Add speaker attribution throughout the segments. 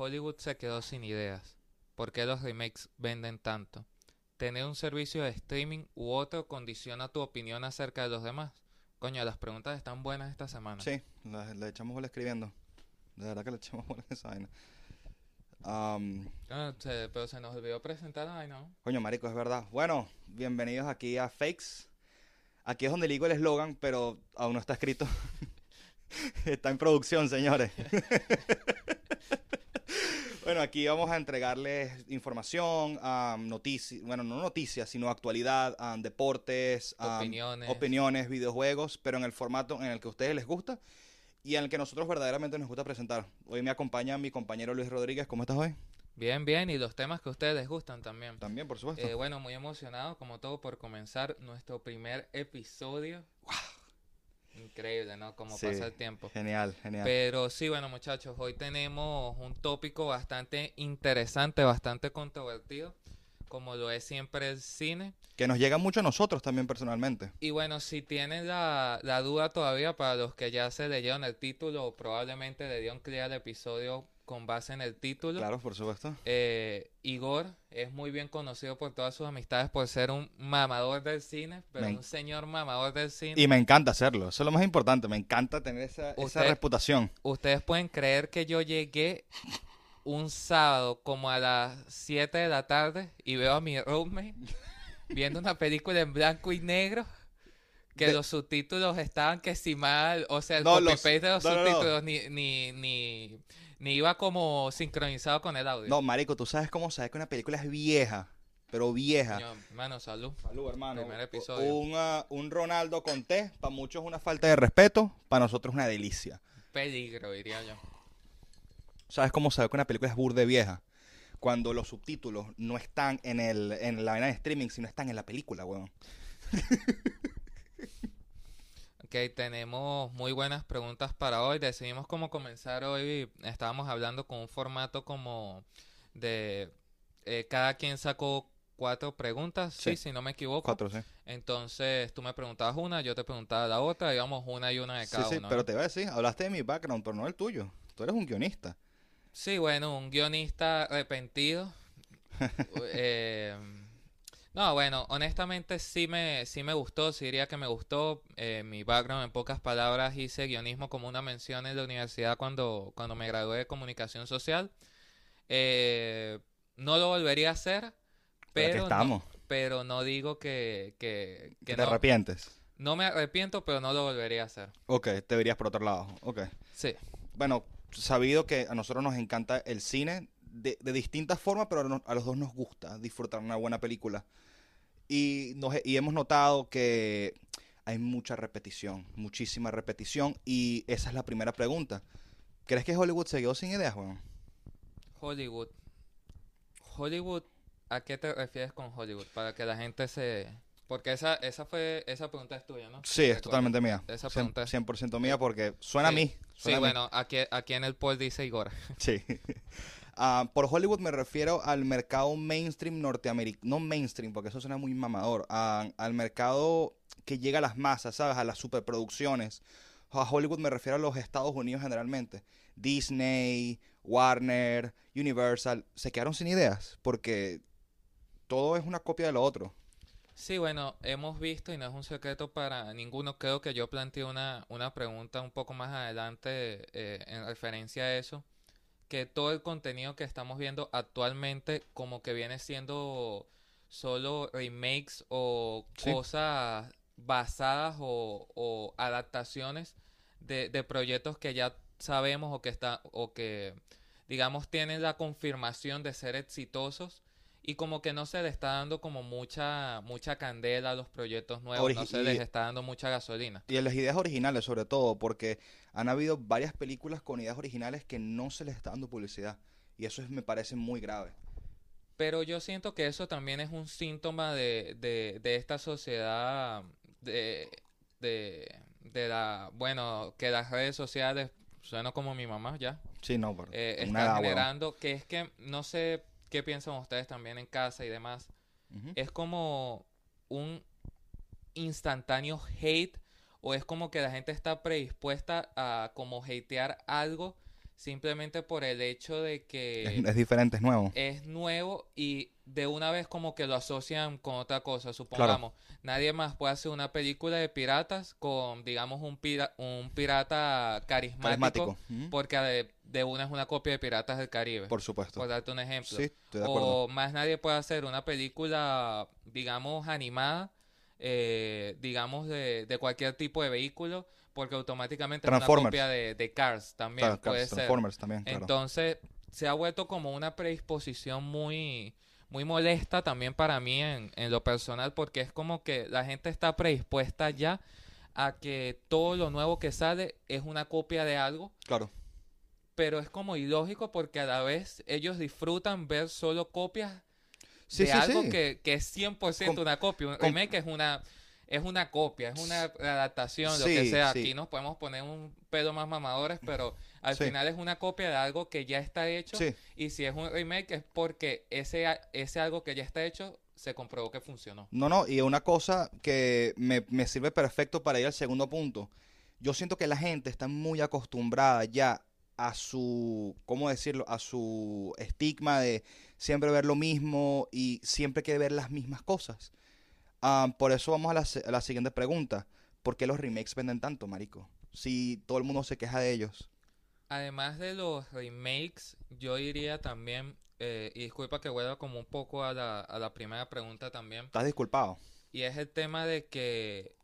Speaker 1: Hollywood se quedó sin ideas. ¿Por qué los remakes venden tanto? ¿Tener un servicio de streaming u otro condiciona tu opinión acerca de los demás? Coño, las preguntas están buenas esta semana.
Speaker 2: Sí, le echamos bola escribiendo. De verdad que le echamos bola a esa vaina.
Speaker 1: Ah, se- pero se nos olvidó presentar, ay no.
Speaker 2: coño, marico, es verdad. Bueno, bienvenidos aquí a Fakes. Aquí es donde digo el eslogan, pero aún no está escrito. está en producción, señores. bueno, aquí vamos a entregarles información, noticias, bueno, no noticias, sino actualidad, am, deportes, am,
Speaker 1: Opiniones.
Speaker 2: opiniones, videojuegos, pero en el formato en el que a ustedes les gusta y en el que nosotros verdaderamente nos gusta presentar. Hoy me acompaña mi compañero Luis Rodríguez. ¿Cómo estás hoy?
Speaker 1: Bien, bien, y los temas que a ustedes les gustan también.
Speaker 2: También, por supuesto.
Speaker 1: Eh, bueno, muy emocionado, como todo, por comenzar nuestro primer episodio. Increíble, ¿no? Como
Speaker 2: Sí,
Speaker 1: pasa el tiempo.
Speaker 2: Genial, genial.
Speaker 1: Pero sí, bueno, muchachos, hoy tenemos un tópico bastante interesante, bastante controvertido, como lo es siempre el cine.
Speaker 2: Que nos llega mucho a nosotros también personalmente.
Speaker 1: Y bueno, si tienen la, la duda todavía, para los que ya se leyeron el título, probablemente le dieron clic al episodio con base en el título.
Speaker 2: Claro, por supuesto.
Speaker 1: Eh, Igor es muy bien conocido por todas sus amistades por ser un mamador del cine, pero
Speaker 2: Me
Speaker 1: un señor mamador del cine.
Speaker 2: Y me encanta hacerlo. Eso es lo más importante. Me encanta tener esa, esa reputación.
Speaker 1: Ustedes pueden creer que yo llegué un sábado como a las 7 de la tarde y veo a mi roommate viendo una película en blanco y negro que
Speaker 2: De-
Speaker 1: los subtítulos estaban que si mal, o sea, el
Speaker 2: No, los-
Speaker 1: de los
Speaker 2: no.
Speaker 1: subtítulos Ni, ni, ni, ni iba como sincronizado con el audio.
Speaker 2: No, marico, tú sabes cómo sabes que una película es vieja. Pero vieja.
Speaker 1: Coño, mano, salud.
Speaker 2: Salud, hermano.
Speaker 1: Primer episodio.
Speaker 2: Un, ah, un Ronaldo con T, para muchos es una falta de respeto, para nosotros es una delicia.
Speaker 1: Peligro, diría yo.
Speaker 2: ¿Sabes cómo saber que una película es burde vieja? Cuando los subtítulos no están en, el, en la vaina de streaming, sino están en la película, weón.
Speaker 1: Ok, tenemos muy buenas preguntas para hoy. Decidimos cómo comenzar hoy. Estábamos hablando con un formato como de eh, cada quien sacó cuatro preguntas, sí,
Speaker 2: Sí.
Speaker 1: si no me equivoco.
Speaker 2: Cuatro, sí.
Speaker 1: Entonces tú me preguntabas una, yo te preguntaba la otra, íbamos una y una de
Speaker 2: Sí,
Speaker 1: cada
Speaker 2: sí,
Speaker 1: uno.
Speaker 2: pero
Speaker 1: ¿no?
Speaker 2: te voy a decir, hablaste de mi background, pero no el tuyo. Tú eres un guionista.
Speaker 1: Sí, bueno, un guionista arrepentido. Eh, no, bueno, honestamente sí me, sí me gustó, sí diría que me gustó. Eh, mi background, en pocas palabras, hice guionismo como una mención en la universidad cuando, cuando me gradué de comunicación social. Eh, no lo volvería a hacer,
Speaker 2: Pero estamos.
Speaker 1: no, pero no digo que, que, que
Speaker 2: Que te
Speaker 1: no.
Speaker 2: arrepientes.
Speaker 1: No me arrepiento, pero no lo volvería a hacer.
Speaker 2: Ok, te verías por otro lado. Ok.
Speaker 1: Sí.
Speaker 2: Bueno, sabido que a nosotros nos encanta el cine de, de distintas formas, pero a, no- a los dos nos gusta disfrutar una buena película. Y, nos, y hemos notado que hay mucha repetición, muchísima repetición. Y esa es la primera pregunta. ¿Crees que Hollywood se quedó sin ideas, weón?
Speaker 1: Hollywood. Hollywood, ¿a qué te refieres con Hollywood? Para que la gente se... Porque esa, esa fue, esa pregunta es tuya, ¿no?
Speaker 2: Sí, es totalmente mía.
Speaker 1: Esa
Speaker 2: Cien-
Speaker 1: pregunta es-
Speaker 2: 100% mía porque suena a mí.
Speaker 1: Sí,
Speaker 2: a mí.
Speaker 1: bueno, aquí, aquí en el poll dice Igor.
Speaker 2: Sí. Ah, por Hollywood me refiero al mercado mainstream norteamericano. No mainstream, porque eso suena muy mamador. Al mercado que llega a las masas, ¿sabes? A las superproducciones. A Hollywood me refiero a los Estados Unidos generalmente. Disney, Warner, Universal. Se quedaron sin ideas porque todo es una copia de lo otro.
Speaker 1: Sí, bueno, hemos visto, y no es un secreto para ninguno, creo que yo planteé una, una pregunta un poco más adelante eh, en referencia a eso, que todo el contenido que estamos viendo actualmente como que viene siendo solo remakes o
Speaker 2: Sí.
Speaker 1: cosas basadas o, o adaptaciones de, de proyectos que ya sabemos o que está, o que digamos tienen la confirmación de ser exitosos y como que no se le está dando como mucha mucha candela a los proyectos nuevos, no se les está dando mucha gasolina.
Speaker 2: Y en las ideas originales, sobre todo, porque han habido varias películas con ideas originales que no se les está dando publicidad. Y eso es, me parece muy grave.
Speaker 1: Pero yo siento que eso también es un síntoma de, de, de esta sociedad, de, de, de la, bueno, que las redes sociales, suena como mi mamá ya,
Speaker 2: Sí, no, pero
Speaker 1: eh,
Speaker 2: huevón.
Speaker 1: generando, que es que, no sé qué piensan ustedes también en casa y demás, es como un instantáneo hate o es como que la gente está predispuesta a como hatear algo simplemente por el hecho de que
Speaker 2: Es, es diferente, es nuevo.
Speaker 1: es nuevo y de una vez como que lo asocian con otra cosa, supongamos. Nadie más puede hacer una película de piratas con, digamos, un, pira- un pirata carismático,
Speaker 2: Carismático.
Speaker 1: Porque de, de una es una copia de Piratas del Caribe, por,
Speaker 2: Por supuesto.
Speaker 1: darte un ejemplo.
Speaker 2: Sí, estoy de acuerdo.
Speaker 1: O más nadie puede hacer una película, digamos, animada, eh, digamos, de, de cualquier tipo de vehículo, porque automáticamente es una copia de, de Cars también,
Speaker 2: Claro,
Speaker 1: puede ser.
Speaker 2: Transformers también, claro.
Speaker 1: Entonces, se ha vuelto como una predisposición muy, muy molesta también para mí en, en lo personal, porque es como que la gente está predispuesta ya a que todo lo nuevo que sale es una copia de algo,
Speaker 2: Claro.
Speaker 1: pero es como ilógico porque a la vez ellos disfrutan ver solo copias
Speaker 2: Sí,
Speaker 1: de
Speaker 2: sí,
Speaker 1: algo
Speaker 2: sí.
Speaker 1: Que, que es 100%
Speaker 2: Com-
Speaker 1: una copia. Un remake es una, es una copia, es una adaptación, lo
Speaker 2: Sí,
Speaker 1: que sea.
Speaker 2: sí.
Speaker 1: Aquí nos podemos poner un pedo más mamadores, pero al
Speaker 2: Sí.
Speaker 1: final es una copia de algo que ya está hecho. Y si es un remake es porque ese, ese algo que ya está hecho se comprobó que funcionó.
Speaker 2: No, no, y una cosa que me, me sirve perfecto para ir al segundo punto. Yo siento que la gente está muy acostumbrada ya a su, ¿cómo decirlo? A su estigma de siempre ver lo mismo y siempre quiere ver las mismas cosas. Ah, por eso vamos a la, se- a la siguiente pregunta. ¿Por qué los remakes venden tanto, marico? Si todo el mundo se queja de ellos.
Speaker 1: Además de los remakes, yo diría también, eh, y disculpa que vuelva como un poco a la, a la primera pregunta también,
Speaker 2: ¿Estás disculpado?
Speaker 1: y es el tema de que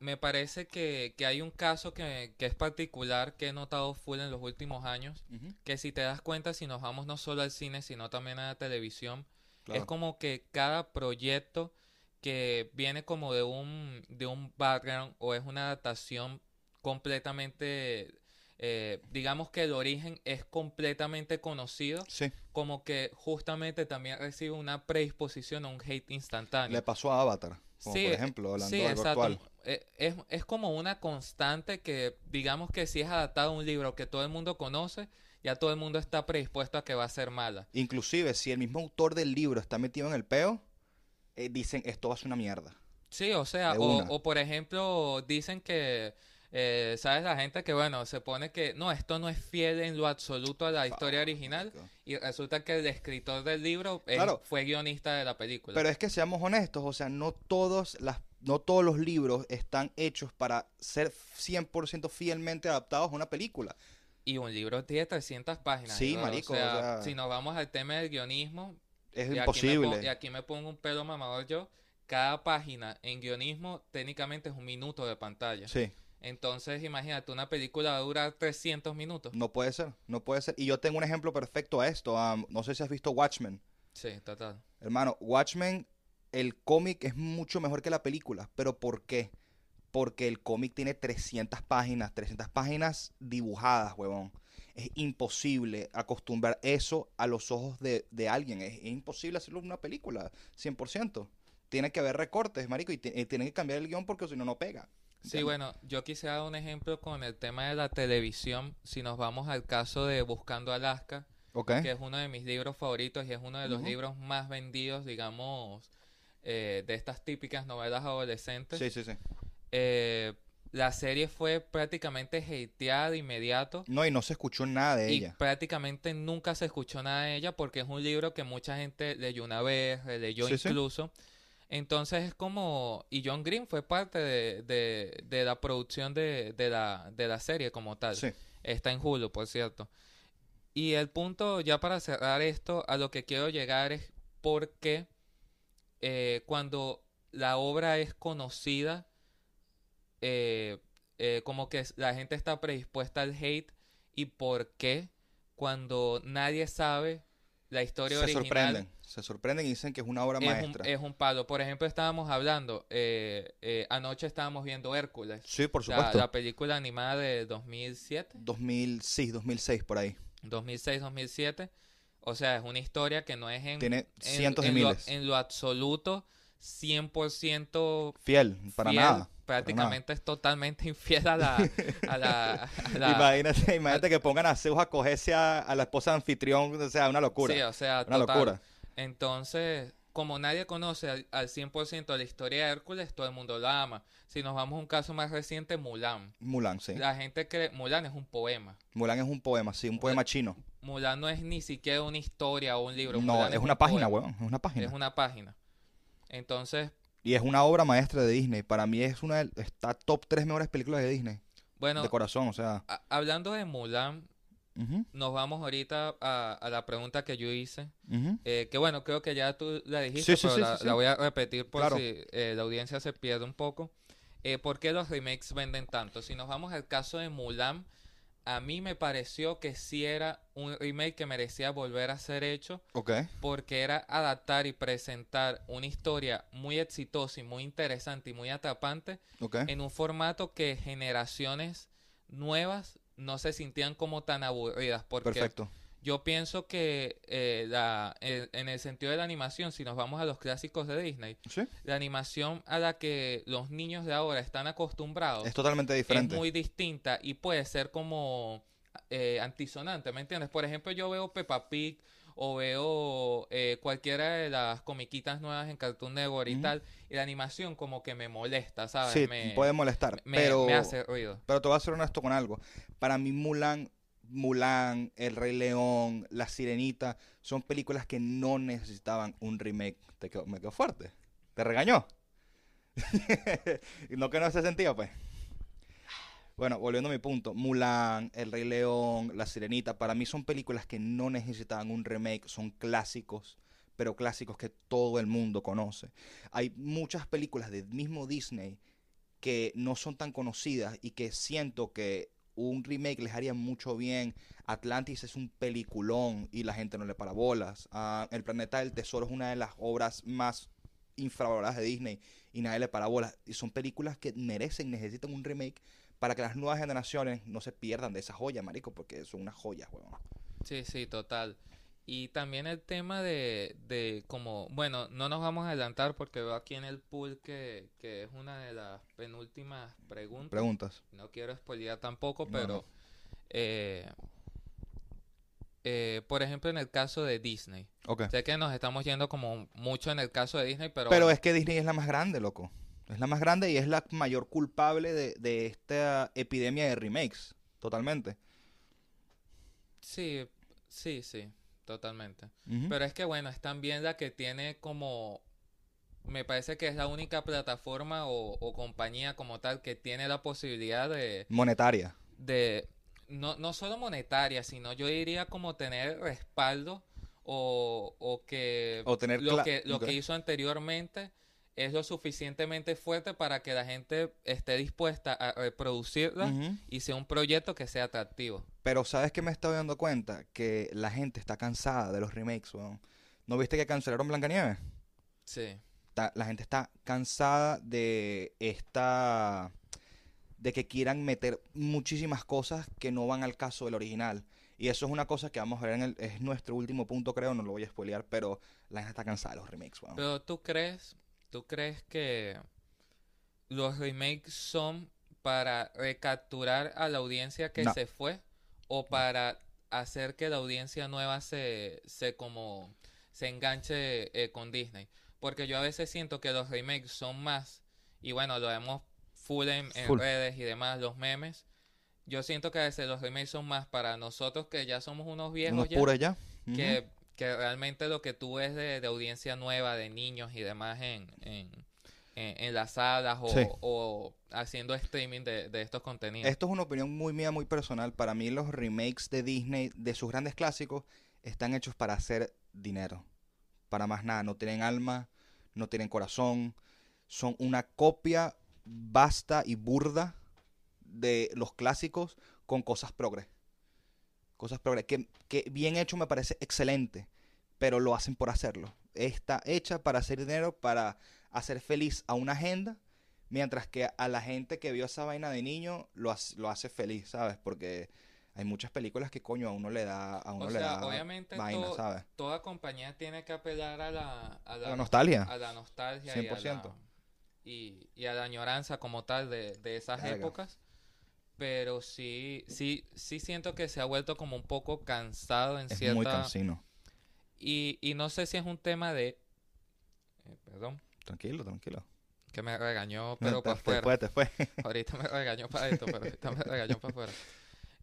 Speaker 1: me parece que, que hay un caso que, que es particular que he notado full en los últimos años, que si te das cuenta, si nos vamos no solo al cine, sino también a la televisión, es como que cada proyecto que viene como de un, de un background o es una adaptación completamente, eh, digamos que el origen es completamente conocido,
Speaker 2: Sí,
Speaker 1: como que justamente también recibe una predisposición a un hate instantáneo.
Speaker 2: le pasó a Avatar, como
Speaker 1: Sí,
Speaker 2: por ejemplo, hablando
Speaker 1: sí,
Speaker 2: de algo actual.
Speaker 1: Eh, Es, es como una constante que, digamos que si es adaptado a un libro que todo el mundo conoce, ya todo el mundo está predispuesto a que va a ser mala.
Speaker 2: Inclusive, si el mismo autor del libro está metido en el peo, eh, dicen, esto va a ser una mierda.
Speaker 1: Sí, o sea, o, por ejemplo, dicen que, eh, ¿sabes? La gente que, bueno, se pone que, no, esto no es fiel en lo absoluto a la historia original, y resulta que el escritor del libro
Speaker 2: Claro.
Speaker 1: fue guionista de la película.
Speaker 2: Pero es que seamos honestos, o sea, no todos las no todos los libros están hechos para ser 100% fielmente adaptados a una película.
Speaker 1: Y un libro tiene 300 páginas.
Speaker 2: Sí, marico,
Speaker 1: O sea- si nos vamos al tema del guionismo,
Speaker 2: Es
Speaker 1: y aquí
Speaker 2: imposible.
Speaker 1: y aquí me pongo un pelo mamador yo, cada página en guionismo técnicamente es un minuto de pantalla.
Speaker 2: Sí,
Speaker 1: Entonces, imagínate, una película va a durar 300 minutos.
Speaker 2: no puede ser, no puede ser. Y yo tengo un ejemplo perfecto a esto. no sé si has visto Watchmen.
Speaker 1: Sí, total.
Speaker 2: Hermano, Watchmen, el cómic es mucho mejor que la película. ¿Pero por qué? Porque el cómic tiene 300 páginas, 300 páginas dibujadas, huevón. Es imposible acostumbrar eso a los ojos de, de alguien. Es, es imposible hacerlo en una película, 100%. Tiene que haber recortes, marico, y, ti- y tienen que cambiar el guion porque si no, no pega.
Speaker 1: Sí, bueno, yo quisiera dar un ejemplo con el tema de la televisión. Si nos vamos al caso de Buscando Alaska, que es uno de mis libros favoritos y es uno de los libros más vendidos, digamos, eh, de estas típicas novelas adolescentes.
Speaker 2: Sí, sí, sí.
Speaker 1: Eh, la serie fue prácticamente hateada de inmediato
Speaker 2: No, y no se escuchó nada de
Speaker 1: y
Speaker 2: ella.
Speaker 1: prácticamente nunca se escuchó nada de ella porque es un libro que mucha gente leyó una vez, leyó
Speaker 2: Sí, sí.
Speaker 1: incluso. Entonces es como... Y John Green fue parte de, de- de la producción de, de la, de la serie como tal.
Speaker 2: Sí.
Speaker 1: Está en Hulu, por cierto. Y el punto, ya para cerrar esto, a lo que quiero llegar es por qué eh, cuando la obra es conocida, eh, eh, como que la gente está predispuesta al hate y por qué cuando nadie sabe la historia
Speaker 2: Se
Speaker 1: original
Speaker 2: sorprenden. Se sorprenden y dicen que es una obra
Speaker 1: es un,
Speaker 2: maestra.
Speaker 1: es un palo. Por ejemplo, estábamos hablando, eh, eh, anoche estábamos viendo Hércules,
Speaker 2: Sí, por
Speaker 1: la,
Speaker 2: supuesto.
Speaker 1: la película animada de 2007.
Speaker 2: 2006, 2006, por ahí.
Speaker 1: 2006-2007. O sea, es una historia que no es en,
Speaker 2: Tiene
Speaker 1: en-
Speaker 2: cientos de
Speaker 1: en lo-
Speaker 2: miles.
Speaker 1: en lo absoluto 100%
Speaker 2: Fiel, para
Speaker 1: fiel,
Speaker 2: nada.
Speaker 1: Prácticamente es totalmente infiel a la... a la, a la-
Speaker 2: Imagínate, imagínate que pongan a Zeus a cogerse a, a la esposa de anfitrión, o sea, una locura.
Speaker 1: Sí, o sea,
Speaker 2: una
Speaker 1: total.
Speaker 2: locura.
Speaker 1: Entonces, como nadie conoce al, al 100% la historia de Hércules, todo el mundo la ama. Si nos vamos a un caso más reciente, Mulan.
Speaker 2: Mulan, sí.
Speaker 1: La gente cree, Mulan es un poema.
Speaker 2: Mulan es un poema, sí, un poema chino.
Speaker 1: Mulan no es ni siquiera una historia o un libro.
Speaker 2: No,
Speaker 1: Mulan
Speaker 2: es
Speaker 1: un
Speaker 2: una página,
Speaker 1: poema.
Speaker 2: weón, es una página.
Speaker 1: Es una página. Entonces,
Speaker 2: Y es una obra maestra de Disney. Para mí es una de, está top 3 mejores películas de Disney.
Speaker 1: bueno,
Speaker 2: de corazón, o sea.
Speaker 1: a- hablando de Mulan, nos vamos ahorita a, a la pregunta que yo hice. Eh, que bueno, creo que ya tú la dijiste,
Speaker 2: Sí, sí,
Speaker 1: pero
Speaker 2: sí,
Speaker 1: la,
Speaker 2: sí.
Speaker 1: la voy a repetir por
Speaker 2: Claro.
Speaker 1: si eh, la audiencia se pierde un poco. Eh, ¿Por qué los remakes venden tanto? Si nos vamos al caso de Mulan, a mí me pareció que sí era un remake que merecía volver a ser hecho
Speaker 2: Ok,
Speaker 1: porque era adaptar y presentar una historia muy exitosa y muy interesante y muy atrapante
Speaker 2: ok.
Speaker 1: en un formato que generaciones nuevas no se sintían como tan aburridas porque
Speaker 2: Perfecto.
Speaker 1: Yo pienso que eh, la, el- en el sentido de la animación, si nos vamos a los clásicos de Disney,
Speaker 2: Sí.
Speaker 1: la animación a la que los niños de ahora están acostumbrados
Speaker 2: Es totalmente diferente.
Speaker 1: es muy distinta y puede ser como eh, antisonante, ¿me entiendes? Por ejemplo, yo veo Peppa Pig o veo eh, cualquiera de las comiquitas nuevas en Cartoon Network y tal, y la animación como que me molesta, ¿sabes?
Speaker 2: Sí,
Speaker 1: me,
Speaker 2: puede molestar.
Speaker 1: me-
Speaker 2: pero,
Speaker 1: me hace ruido.
Speaker 2: pero te voy a ser honesto con algo. Para mí, Mulan, Mulan, El Rey León, La Sirenita, son películas que no necesitaban un remake. Te quedó- me quedó fuerte. ¿Te regañó? no que no se sentía, pues. Bueno, volviendo a mi punto, Mulan, El Rey León, La Sirenita, para mí son películas que no necesitaban un remake, son clásicos, pero clásicos que todo el mundo conoce. Hay muchas películas del mismo Disney que no son tan conocidas y que siento que un remake les haría mucho bien. Atlantis es un peliculón y la gente no le para bolas. Ah, El Planeta del Tesoro es una de las obras más infravaloradas de Disney y nadie le para bolas. Y son películas que merecen, necesitan un remake para que las nuevas generaciones no se pierdan de esa joya, marico, porque son unas joyas, weón.
Speaker 1: Sí, sí, total. Y también el tema de, de como, bueno, no nos vamos a adelantar porque veo aquí en el pool que, que es una de las penúltimas preguntas.
Speaker 2: Preguntas.
Speaker 1: No quiero spoilear tampoco, pero
Speaker 2: no.
Speaker 1: eh, eh, por ejemplo en el caso de Disney. Sé que nos estamos yendo como mucho en el caso de Disney, pero,
Speaker 2: Pero es que Disney es la más grande, loco. Es la más grande y es la mayor culpable de, de esta epidemia de remakes. Totalmente.
Speaker 1: sí, sí, sí, totalmente. Pero es que bueno, es también la que tiene como, me parece que es la única plataforma o, o compañía como tal que tiene la posibilidad de,
Speaker 2: Monetaria.
Speaker 1: de no, no solo monetaria, sino yo diría como tener respaldo o, o que
Speaker 2: O tener
Speaker 1: lo que lo que hizo anteriormente es lo suficientemente fuerte para que la gente esté dispuesta a reproducirla
Speaker 2: Ujú.
Speaker 1: y sea un proyecto que sea atractivo.
Speaker 2: Pero ¿sabes qué me estoy dando cuenta? Que la gente está cansada de los remakes, weón. ¿No viste que cancelaron Blancanieves?
Speaker 1: Sí.
Speaker 2: Está- la gente está cansada de esta... de que quieran meter muchísimas cosas que no van al caso del original. Y eso es una cosa que vamos a ver en el... es nuestro último punto, creo, no lo voy a spoilear, pero la gente está cansada de los remakes, weón.
Speaker 1: Pero tú crees, tú crees que los remakes son para recapturar a la audiencia que
Speaker 2: No.
Speaker 1: se fue o para hacer que la audiencia nueva se, se como se enganche eh, con Disney? Porque yo a veces siento que los remakes son más, y bueno, lo vemos full en, en
Speaker 2: Full.
Speaker 1: redes y demás, los memes. Yo siento que a veces los remakes son más para nosotros que ya somos unos viejos
Speaker 2: Unos
Speaker 1: ya
Speaker 2: ya.
Speaker 1: Que, que realmente lo que tú ves de, de audiencia nueva, de niños y demás en, en, en- en las salas o,
Speaker 2: Sí.
Speaker 1: o haciendo streaming de, de estos contenidos.
Speaker 2: Esto es una opinión muy mía, muy personal. Para mí los remakes de Disney, de sus grandes clásicos, están hechos para hacer dinero. Para más nada. No tienen alma, no tienen corazón. Son una copia vasta y burda de los clásicos con cosas progres. Cosas progres. Que, que bien hecho me parece excelente, pero lo hacen por hacerlo. Está hecha para hacer dinero, para hacer feliz a una agenda Mientras que a la gente que vio esa vaina de niño lo hace, lo hace feliz, ¿sabes? Porque hay muchas películas que coño a uno le da, a uno
Speaker 1: o
Speaker 2: le
Speaker 1: sea,
Speaker 2: da
Speaker 1: obviamente
Speaker 2: vaina,
Speaker 1: to-
Speaker 2: ¿sabes?
Speaker 1: toda compañía tiene que apelar a la, a la,
Speaker 2: La nostalgia.
Speaker 1: a la nostalgia y a la,
Speaker 2: 100%.
Speaker 1: y, y a la añoranza como tal de, de esas épocas. Pero sí, sí, sí siento que se ha vuelto como un poco cansado en
Speaker 2: Es
Speaker 1: cierta...
Speaker 2: muy cansino.
Speaker 1: Y, y no sé si es un tema de Eh, perdón,
Speaker 2: Tranquilo, tranquilo.
Speaker 1: que me regañó, pero para
Speaker 2: te
Speaker 1: afuera.
Speaker 2: fue, te fue.
Speaker 1: Ahorita me regañó para esto, pero ahorita me regañó para afuera.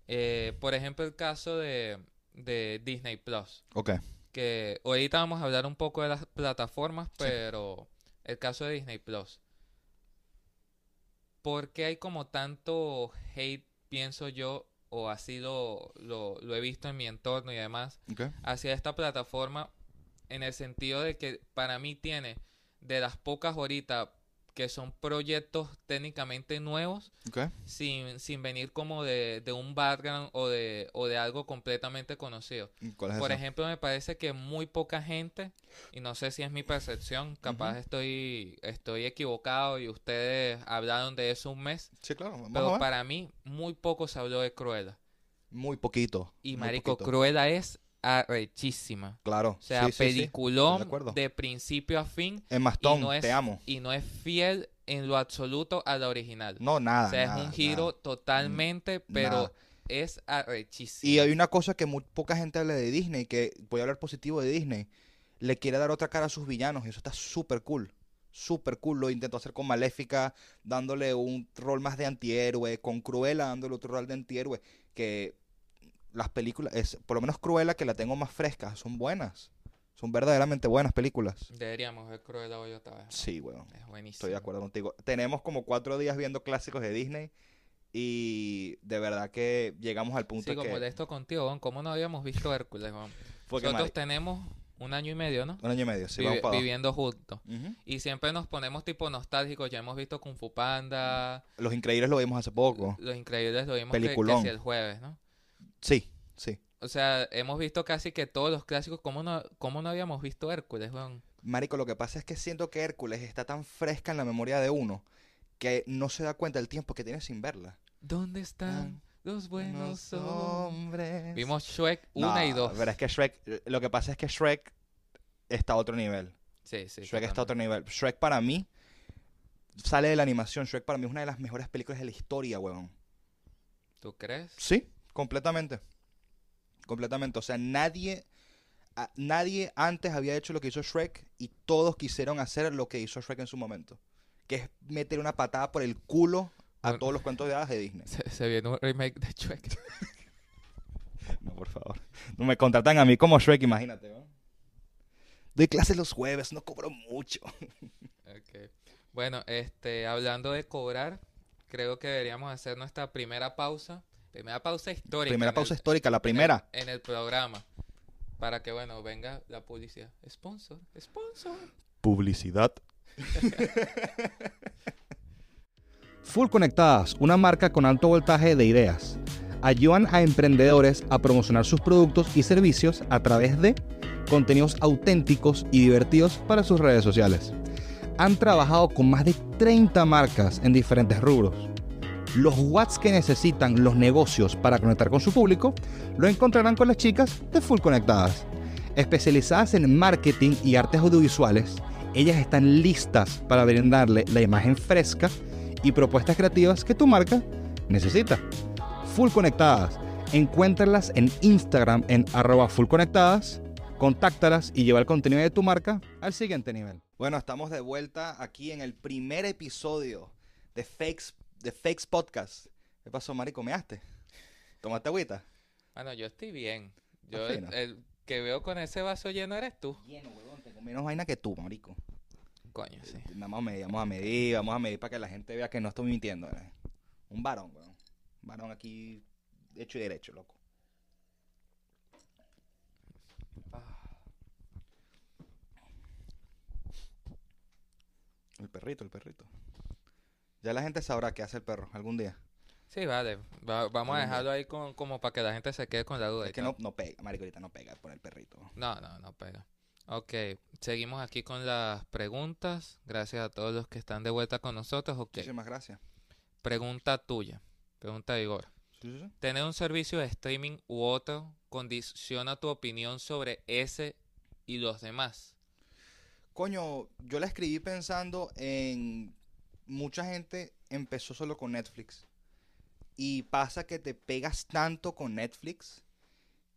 Speaker 1: Eh, por ejemplo, el caso de, de Disney Plus.
Speaker 2: ok.
Speaker 1: Que ahorita vamos a hablar un poco de las plataformas, pero el caso de Disney Plus. ¿Por qué hay como tanto hate, pienso yo, o así lo, lo, lo he visto en mi entorno y demás,
Speaker 2: Ok.
Speaker 1: hacia esta plataforma? En el sentido de que para mí tiene de las pocas ahorita que son proyectos técnicamente nuevos, sin, sin venir como de, de un background o de, o de algo completamente conocido.
Speaker 2: ¿Cuál es
Speaker 1: Por ejemplo, me parece que muy poca gente, y no sé si es mi percepción, capaz estoy, estoy equivocado y ustedes hablaron de eso un mes,
Speaker 2: Sí, claro. Vamos a
Speaker 1: pero
Speaker 2: ver.
Speaker 1: para mí muy poco se habló de Cruella.
Speaker 2: Muy poquito.
Speaker 1: Y
Speaker 2: muy
Speaker 1: marico,
Speaker 2: poquito.
Speaker 1: Cruella es arrechísima.
Speaker 2: Claro.
Speaker 1: O sea,
Speaker 2: sí, sí, sí. Estoy de
Speaker 1: peliculón de principio a fin
Speaker 2: Emma
Speaker 1: y
Speaker 2: Stone,
Speaker 1: no es
Speaker 2: te amo.
Speaker 1: y no es fiel en lo absoluto a la original.
Speaker 2: No, nada.
Speaker 1: o sea,
Speaker 2: nada,
Speaker 1: es un giro
Speaker 2: nada.
Speaker 1: totalmente, pero
Speaker 2: nada.
Speaker 1: es arrechísimo.
Speaker 2: Y hay una cosa que muy poca gente habla de Disney, que voy a hablar positivo de Disney. Le quiere dar otra cara a sus villanos y eso está súper cool. Súper cool. Lo intentó hacer con Maléfica, dándole un rol más de antihéroe. Con Cruella, dándole otro rol de antihéroe. Que las películas, es, por lo menos Cruella, que la tengo más fresca, son buenas. Son verdaderamente buenas películas.
Speaker 1: Deberíamos ver Cruella hoy otra vez.
Speaker 2: Sí, weón.
Speaker 1: Es buenísimo.
Speaker 2: Estoy de acuerdo contigo. Tenemos como cuatro días viendo clásicos de Disney. Y de verdad que llegamos al punto
Speaker 1: Sigo
Speaker 2: que
Speaker 1: molesto contigo, Gon. ¿Cómo no habíamos visto Hércules,
Speaker 2: que
Speaker 1: Nosotros
Speaker 2: mari-
Speaker 1: tenemos un año y medio, ¿no?
Speaker 2: un año y medio. Sí,
Speaker 1: Vivi-
Speaker 2: vamos
Speaker 1: viviendo juntos. Y siempre nos ponemos tipo nostálgicos. Ya hemos visto Kung Fu Panda,
Speaker 2: Los Increíbles lo vimos hace poco.
Speaker 1: Los Increíbles lo vimos que, que sí el jueves, ¿no?
Speaker 2: Sí, sí.
Speaker 1: O sea, hemos visto casi que todos los clásicos. ¿Cómo no, cómo no habíamos visto Hércules, Gon?
Speaker 2: Marico, lo que pasa es que siento que Hércules está tan fresca en la memoria de uno que no se da cuenta del tiempo que tiene sin verla.
Speaker 1: ¿Dónde están los buenos hombres? Vimos Shrek
Speaker 2: No,
Speaker 1: 1 y 2.
Speaker 2: Pero es que Shrek, lo que pasa es que Shrek está a otro nivel.
Speaker 1: Sí, sí.
Speaker 2: Shrek está a otro nivel. Shrek para mí sale de la animación. Shrek para mí es una de las mejores películas de la historia, weón.
Speaker 1: ¿Tú crees?
Speaker 2: Sí, completamente. Completamente. O sea, nadie, a- nadie antes había hecho lo que hizo Shrek y todos quisieron hacer lo que hizo Shrek en su momento. Que es meter una patada por el culo a
Speaker 1: Bueno.
Speaker 2: todos los cuentos de hadas de Disney.
Speaker 1: Se, se viene un remake de Shrek.
Speaker 2: No, por favor. No me contratan a mí como Shrek, imagínate, ¿no? Doy clases los jueves, no cobro mucho.
Speaker 1: Ok. Bueno, este, hablando de cobrar, creo que deberíamos hacer nuestra primera pausa. Primera pausa histórica.
Speaker 2: Primera pausa
Speaker 1: el-
Speaker 2: histórica, la
Speaker 1: en el-
Speaker 2: primera.
Speaker 1: En el, programa. Para que, bueno, venga la publicidad. Sponsor, sponsor.
Speaker 2: Publicidad. Full Conectadas, una marca con alto voltaje de ideas. Ayudan a emprendedores a promocionar sus productos y servicios a través de contenidos auténticos y divertidos para sus redes sociales. Han trabajado con más de 30 marcas en diferentes rubros. Los watts que necesitan los negocios para conectar con su público lo encontrarán con las chicas de Full Conectadas. Especializadas en marketing y artes audiovisuales, ellas están listas para brindarle la imagen fresca y propuestas creativas que tu marca necesita. Full Conectadas. Encuéntralas en Instagram en arroba fullconectadas, contáctalas y lleva el contenido de tu marca al siguiente nivel. Bueno, estamos de vuelta aquí en el primer episodio de Fakes, de Fakes Podcast. ¿Qué pasó, marico? ¿Measte? ¿Tomaste agüita?
Speaker 1: Bueno, yo estoy bien. Yo,
Speaker 2: Está
Speaker 1: el, que veo con ese vaso lleno eres tú.
Speaker 2: Lleno, huevón. Tengo menos vaina que tú, marico.
Speaker 1: Coño, sí.
Speaker 2: Vamos a medir, vamos a medir, vamos a medir para que la gente vea que no estoy mintiendo. ¿eh? Un varón, weón. Un varón aquí hecho y derecho, loco. El perrito, el perrito. Ya la gente sabrá qué hace el perro algún día.
Speaker 1: Sí, vale. Va- vamos a dejarlo ahí con, como para que la gente se quede con la duda.
Speaker 2: Es que no, no pega, marico, ahorita no pega por el perrito.
Speaker 1: No, no, no pega. Ok, seguimos aquí con las preguntas. Gracias a todos los que están de vuelta con nosotros. Ok,
Speaker 2: Muchísimas gracias.
Speaker 1: pregunta tuya. Pregunta de Igor.
Speaker 2: Sí, sí, sí.
Speaker 1: ¿Tener un servicio de streaming u otro condiciona tu opinión sobre ese y los demás?
Speaker 2: Coño, yo la escribí pensando en mucha gente empezó solo con Netflix y pasa que te pegas tanto con Netflix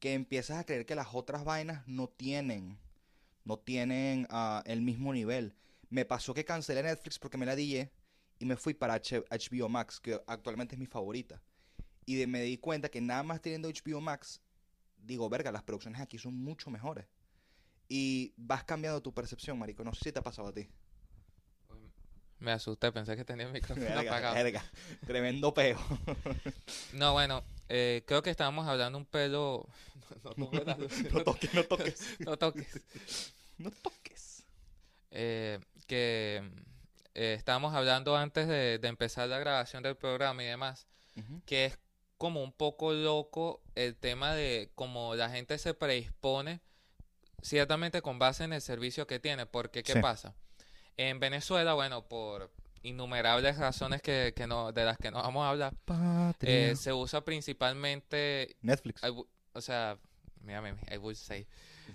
Speaker 2: que empiezas a creer que las otras vainas no tienen no tienen ah, el mismo nivel. Me pasó que cancelé Netflix porque me la dije y me fui para HBO Max, que actualmente es mi favorita. Y de- me di cuenta que nada más teniendo HBO Max, digo, verga, las producciones aquí son mucho mejores. Y vas cambiando tu percepción, marico. No sé si te ha pasado a ti.
Speaker 1: Me asusté, pensé que tenía el micrófono
Speaker 2: Verga,
Speaker 1: apagado.
Speaker 2: Tremendo peo.
Speaker 1: No, bueno, eh, creo que estábamos hablando un pelo... No,
Speaker 2: toques, no toques.
Speaker 1: no toques.
Speaker 2: No toques.
Speaker 1: Eh, que eh, estábamos hablando antes de, de empezar la grabación del programa y demás, que es como un poco loco el tema de cómo la gente se predispone, ciertamente con base en el servicio que tiene, porque ¿qué
Speaker 2: Sí.
Speaker 1: pasa? En Venezuela, bueno, por innumerables razones que, que no, de las que no vamos a hablar, eh, se usa principalmente
Speaker 2: Netflix.
Speaker 1: I o sea, mírame, I would say.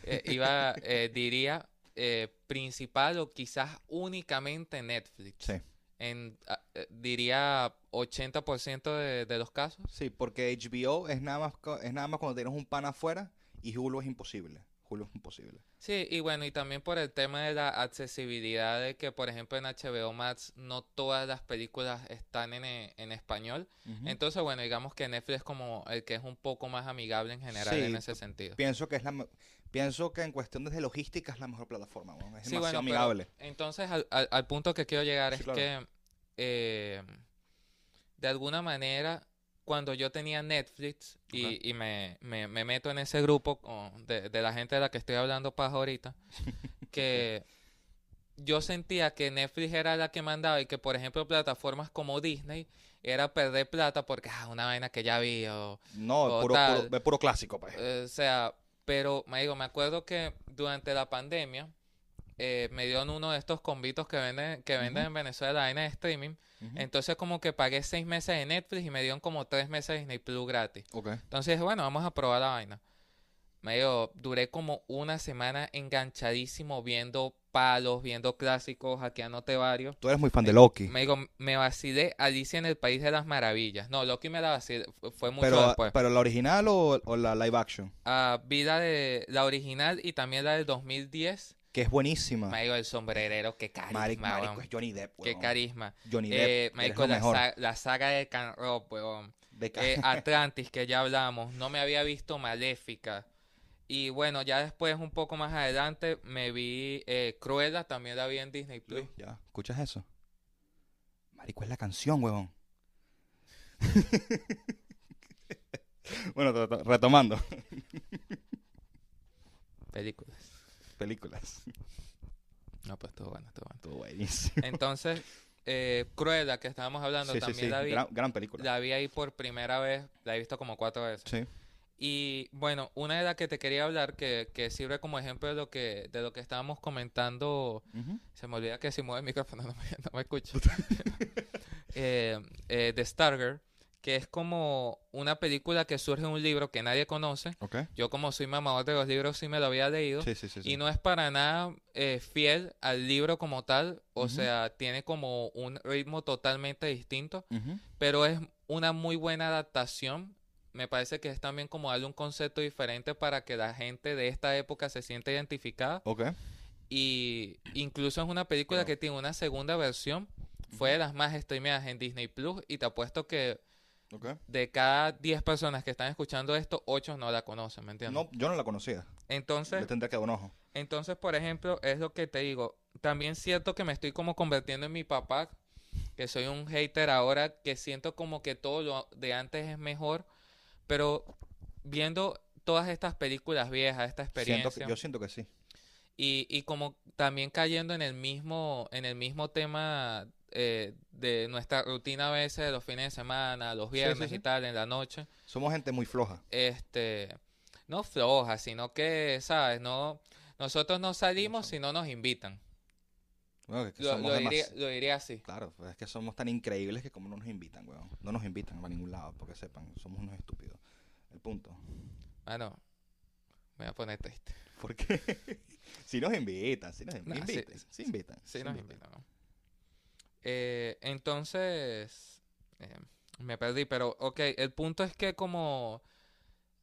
Speaker 1: Eh, iba, eh, diría, eh, principal o quizás únicamente Netflix.
Speaker 2: Sí.
Speaker 1: En, ah, eh, diría 80% de, de los casos.
Speaker 2: Sí, porque HBO es nada más es nada más cuando tienes un pan afuera y Hulu es imposible. Hulu es imposible.
Speaker 1: Sí, y bueno, y también por el tema de la accesibilidad de que, por ejemplo, en HBO Max no todas las películas están en, e- en español. Entonces, bueno, digamos que Netflix es como el que es un poco más amigable en general
Speaker 2: Sí,
Speaker 1: en ese sentido.
Speaker 2: Pienso que es la pienso que en cuestión de logística es la mejor plataforma. Es
Speaker 1: Sí,
Speaker 2: demasiado
Speaker 1: bueno,
Speaker 2: amigable.
Speaker 1: entonces al, al- al punto que quiero llegar
Speaker 2: Sí,
Speaker 1: es
Speaker 2: claro.
Speaker 1: que eh, de alguna manera cuando yo tenía Netflix y, y me, me- me meto en ese grupo con- de, de la gente de la que estoy hablando paja ahorita, que yo sentía que Netflix era la que mandaba y que por ejemplo plataformas como Disney era perder plata porque ah, una vaina que ya vi o
Speaker 2: No, es puro, puro, es puro clásico, pues.
Speaker 1: eh, o sea, pero me digo, me acuerdo que durante la pandemia eh, me dieron uno de estos convitos que venden, que venden en Venezuela, la vaina de streaming.
Speaker 2: Ujú.
Speaker 1: Entonces como que pagué seis meses de Netflix y me dieron como tres meses de Disney Plus gratis.
Speaker 2: Ok.
Speaker 1: Entonces bueno, vamos a probar la vaina. Me digo, duré como una semana enganchadísimo viendo palos, viendo clásicos, hackeándote varios.
Speaker 2: Tú eres muy fan de Loki.
Speaker 1: Me digo, me vacilé Alicia en el País de las Maravillas. No, Loki me la vacilé, fu- fue mucho
Speaker 2: pero,
Speaker 1: después.
Speaker 2: pero la original o, o la live action,
Speaker 1: Ah, vi la de la original y también la del 2010.
Speaker 2: Que es buenísima.
Speaker 1: Me digo, el sombrerero, qué carisma,
Speaker 2: Marico, marico,
Speaker 1: weón.
Speaker 2: es Johnny Depp,
Speaker 1: Qué
Speaker 2: weón.
Speaker 1: carisma.
Speaker 2: Johnny Depp,
Speaker 1: Eh,
Speaker 2: eres
Speaker 1: marico, la,
Speaker 2: mejor.
Speaker 1: sa- la saga de Can Rock, weón.
Speaker 2: De
Speaker 1: Eh, Atlantis, que ya hablamos. No me había visto Maléfica. Y bueno, ya después, un poco más adelante, me vi eh, Cruella, también la vi en Disney Plus.
Speaker 2: Luis, ya, ¿escuchas eso? Marico, es la canción, huevón. bueno, to- to- retomando.
Speaker 1: Películas.
Speaker 2: Películas.
Speaker 1: No, pues todo bueno, todo bueno.
Speaker 2: Todo buenísimo.
Speaker 1: Entonces, eh, Cruella, que estábamos hablando,
Speaker 2: Sí, sí,
Speaker 1: también
Speaker 2: sí.
Speaker 1: la vi.
Speaker 2: Gran, gran película.
Speaker 1: La vi ahí por primera vez, la he visto como cuatro veces.
Speaker 2: Sí.
Speaker 1: Y bueno, una de las que te quería hablar, que, que sirve como ejemplo de lo que, de lo que estábamos comentando, se me olvida que si mueve el micrófono no me, no me escucha. eh, eh, The Starger, que es como una película que surge de un libro que nadie conoce.
Speaker 2: Ok.
Speaker 1: Yo como soy mamador de los libros sí me lo había leído.
Speaker 2: Sí, sí, sí.
Speaker 1: Y no es para nada eh, fiel al libro como tal, o sea, tiene como un ritmo totalmente distinto pero es una muy buena adaptación. Me parece que es también como darle un concepto diferente para que la gente de esta época se sienta identificada.
Speaker 2: Ok.
Speaker 1: Y incluso es una película que tiene una segunda versión. Fue de las más streameadas en Disney Plus. Y te apuesto que De cada 10 personas que están escuchando esto, 8 no la conocen, ¿me entiendes?
Speaker 2: No, yo no la conocía.
Speaker 1: Entonces,
Speaker 2: Le tendría que dar un ojo.
Speaker 1: entonces, por ejemplo, es lo que te digo. También siento que me estoy como convirtiendo en mi papá, que soy un hater ahora, que siento como que todo lo de antes es mejor, pero viendo todas estas películas viejas, esta
Speaker 2: Siento
Speaker 1: experiencia,
Speaker 2: que, yo siento que sí.
Speaker 1: y, y como también cayendo en el mismo, en el mismo tema eh, de nuestra rutina a veces de los fines de semana, los
Speaker 2: sí,
Speaker 1: viernes
Speaker 2: sí.
Speaker 1: y tal, en la noche
Speaker 2: Somos gente muy floja.
Speaker 1: este, no floja, sino que, ¿sabes? No, nosotros no salimos si no nos invitan.
Speaker 2: Bueno, que- que
Speaker 1: Lo,
Speaker 2: somos
Speaker 1: lo diría,
Speaker 2: demas-
Speaker 1: lo diría así.
Speaker 2: Claro, pues es que somos tan increíbles que como no nos invitan, weón. No nos invitan a ningún lado, porque sepan, somos unos estúpidos. El punto.
Speaker 1: Bueno, me voy a poner triste.
Speaker 2: ¿Por qué? si nos invitan, si nos invitan.
Speaker 1: sí,
Speaker 2: invitan, sí
Speaker 1: nos invitan, ¿no? Eh, entonces, eh, me perdí, pero ok, el punto es que como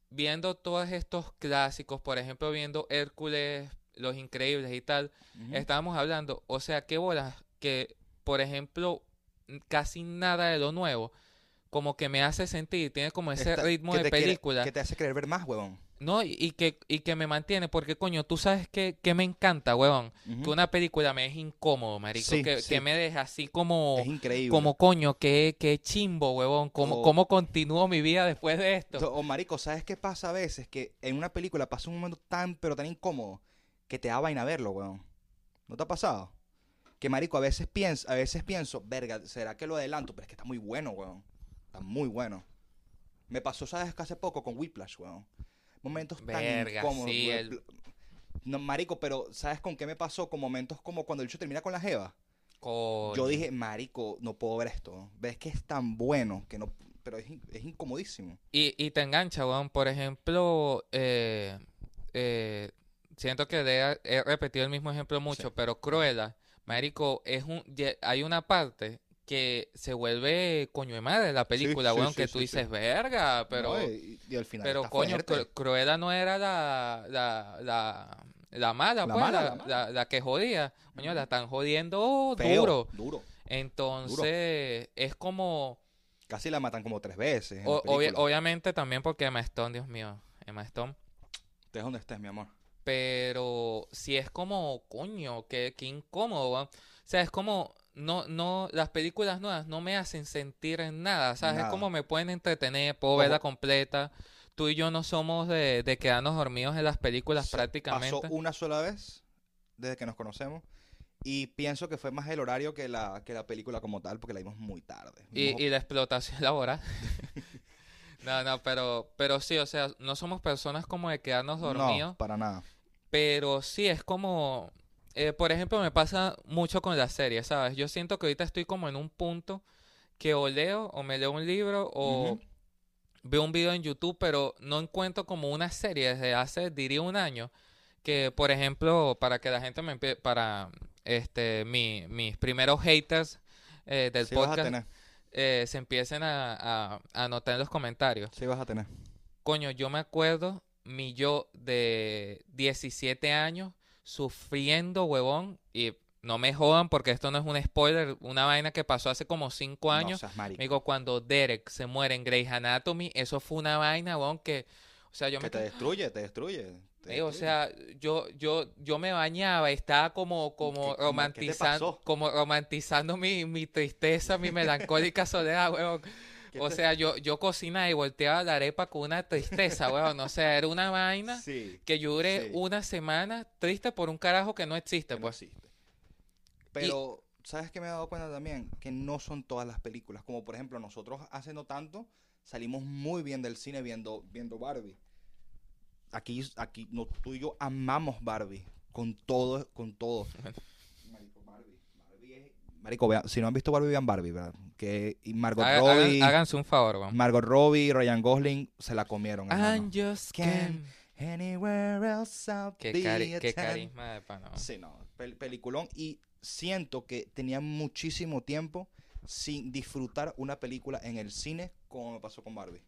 Speaker 1: viendo todos estos clásicos, por ejemplo, viendo Hércules, Los Increíbles y tal, estábamos hablando, o sea, qué bolas que, por ejemplo, casi nada de lo nuevo, como que me hace sentir, tiene como ese
Speaker 2: Esta-
Speaker 1: ritmo de
Speaker 2: te quiere-
Speaker 1: película,
Speaker 2: que te hace querer ver más, huevón.
Speaker 1: ¿No? Y, y que, y que me mantiene, porque coño, tú sabes que, que me encanta, huevón, que una película me deje incómodo, marico,
Speaker 2: Sí,
Speaker 1: que,
Speaker 2: sí.
Speaker 1: que me deje así como...
Speaker 2: Es increíble.
Speaker 1: Como coño, qué, qué chimbo, huevón. ¿Cómo,
Speaker 2: O-
Speaker 1: cómo continúo mi vida después de esto?
Speaker 2: O marico, ¿sabes qué pasa a veces? Que en una película pasa un momento tan, pero tan incómodo que te da vaina verlo, weón. ¿No te ha pasado? Que marico, a veces pienso, a veces pienso, verga, ¿será que lo adelanto? Pero es que está muy bueno, weón. Está muy bueno. Me pasó, ¿sabes? Que hace poco con Whiplash, weón. Momentos tan incómodos.
Speaker 1: sí,
Speaker 2: weón.
Speaker 1: el-
Speaker 2: No, marico, pero ¿sabes con qué me pasó? Con momentos como cuando el bicho termina con la jeva.
Speaker 1: Coño.
Speaker 2: Yo dije, marico, no puedo ver esto. Ves que es tan bueno que no... Pero es, es incomodísimo.
Speaker 1: Y, y te engancha, weón. Por ejemplo, eh, eh, siento que de- he repetido el mismo ejemplo mucho,
Speaker 2: Sí.
Speaker 1: pero Cruella, marico, es un, hay una parte que se vuelve coño de madre la película,
Speaker 2: sí,
Speaker 1: weón,
Speaker 2: sí,
Speaker 1: que
Speaker 2: sí,
Speaker 1: tú dices, verga, pero...
Speaker 2: No, y, y al final
Speaker 1: Pero coño. Cru- Cruella no era la, la, la, la mala,
Speaker 2: La
Speaker 1: pues,
Speaker 2: mala,
Speaker 1: la,
Speaker 2: la mala.
Speaker 1: la- la que jodía. Coño, la están jodiendo
Speaker 2: Feo,
Speaker 1: duro.
Speaker 2: duro.
Speaker 1: Entonces, es como,
Speaker 2: Casi la matan como tres veces.
Speaker 1: O- obviamente también porque Emma Stone, Dios mío, Emma Stone.
Speaker 2: Estés donde estés, mi amor.
Speaker 1: Pero si es como, coño, qué, qué incómodo, weón. O sea, es como, no, no, las películas nuevas no me hacen sentir en nada, ¿sabes? Es
Speaker 2: Nada.
Speaker 1: como me pueden entretener, puedo verla completa. Tú y yo no somos de, de quedarnos dormidos en las películas
Speaker 2: Se-
Speaker 1: prácticamente.
Speaker 2: Pasó una sola vez desde que nos conocemos. Y pienso que fue más el horario que la, que la película como tal, porque la vimos muy tarde.
Speaker 1: Y, y la explotación laboral. no, no, pero, pero sí, o sea, no somos personas como de quedarnos dormidos.
Speaker 2: No, para nada.
Speaker 1: Pero sí, es como, eh, por ejemplo, me pasa mucho con las series, ¿sabes? Yo siento que ahorita estoy como en un punto que o leo o me leo un libro o veo un video en YouTube, pero no encuentro como una serie desde hace, diría, un año. Que, por ejemplo, para que la gente me para este mi, mis primeros haters eh, del
Speaker 2: Sí
Speaker 1: podcast eh, se empiecen a, a, a anotar en los comentarios.
Speaker 2: Sí vas a tener.
Speaker 1: Coño, yo me acuerdo mi yo de 17 años sufriendo, huevón, y no me jodan porque esto no es un spoiler, una vaina que pasó hace como 5
Speaker 2: No
Speaker 1: años.
Speaker 2: seas.
Speaker 1: Me digo, cuando Derek se muere en Grey's Anatomy, eso fue una vaina, huevón, que, o sea, yo
Speaker 2: que
Speaker 1: me...
Speaker 2: te destruye, te destruye. te
Speaker 1: o sea, yo, yo, yo me bañaba y estaba como, como
Speaker 2: ¿Qué- cómo- qué te
Speaker 1: romantizando, como romantizando mi, mi tristeza, mi melancólica soledad, huevón.
Speaker 2: ¿Qué
Speaker 1: O sea, yo, yo cocinaba y volteaba la arepa con una tristeza, weón. O sea, era una vaina
Speaker 2: Sí,
Speaker 1: que yo duré
Speaker 2: sí.
Speaker 1: una semana triste por un carajo que no existe,
Speaker 2: que no
Speaker 1: pues.
Speaker 2: existe. Pero, ¿sabes qué me he dado cuenta también? Que no son todas las películas. Como por ejemplo, nosotros hace no tanto salimos muy bien del cine viendo, viendo Barbie. Aquí, aquí no, tú y yo amamos Barbie. Con todo, con todo. Marico, Barbie. Barbie es- Marico, vean, si no han visto Barbie, vean Barbie, ¿verdad? Que y Margot
Speaker 1: Haga-
Speaker 2: Robbie,
Speaker 1: hagan- háganse un favor, weón.
Speaker 2: Margot Robbie, Ryan Gosling se la comieron.
Speaker 1: I'm just
Speaker 2: Can-. Anywhere else I'll
Speaker 1: Qué, cari- qué carisma de weón.
Speaker 2: Sí, no, pel- peliculón. Y siento que tenía muchísimo tiempo sin disfrutar una película en el cine como me pasó con Barbie.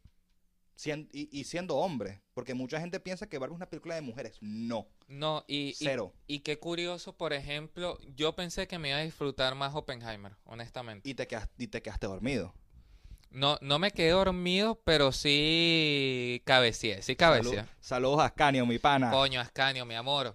Speaker 2: Sien- y, y siendo hombre, porque mucha gente piensa que Barbie es una película de mujeres. No,
Speaker 1: No, y, y,
Speaker 2: cero.
Speaker 1: y qué curioso, por ejemplo, yo pensé que me iba a disfrutar más Oppenheimer, honestamente.
Speaker 2: Y te, quedas- y te quedaste dormido.
Speaker 1: No, no me quedé dormido, pero sí cabecié, sí cabecié.
Speaker 2: Salud- saludos a Ascanio, mi pana.
Speaker 1: Coño, Ascanio, mi amor.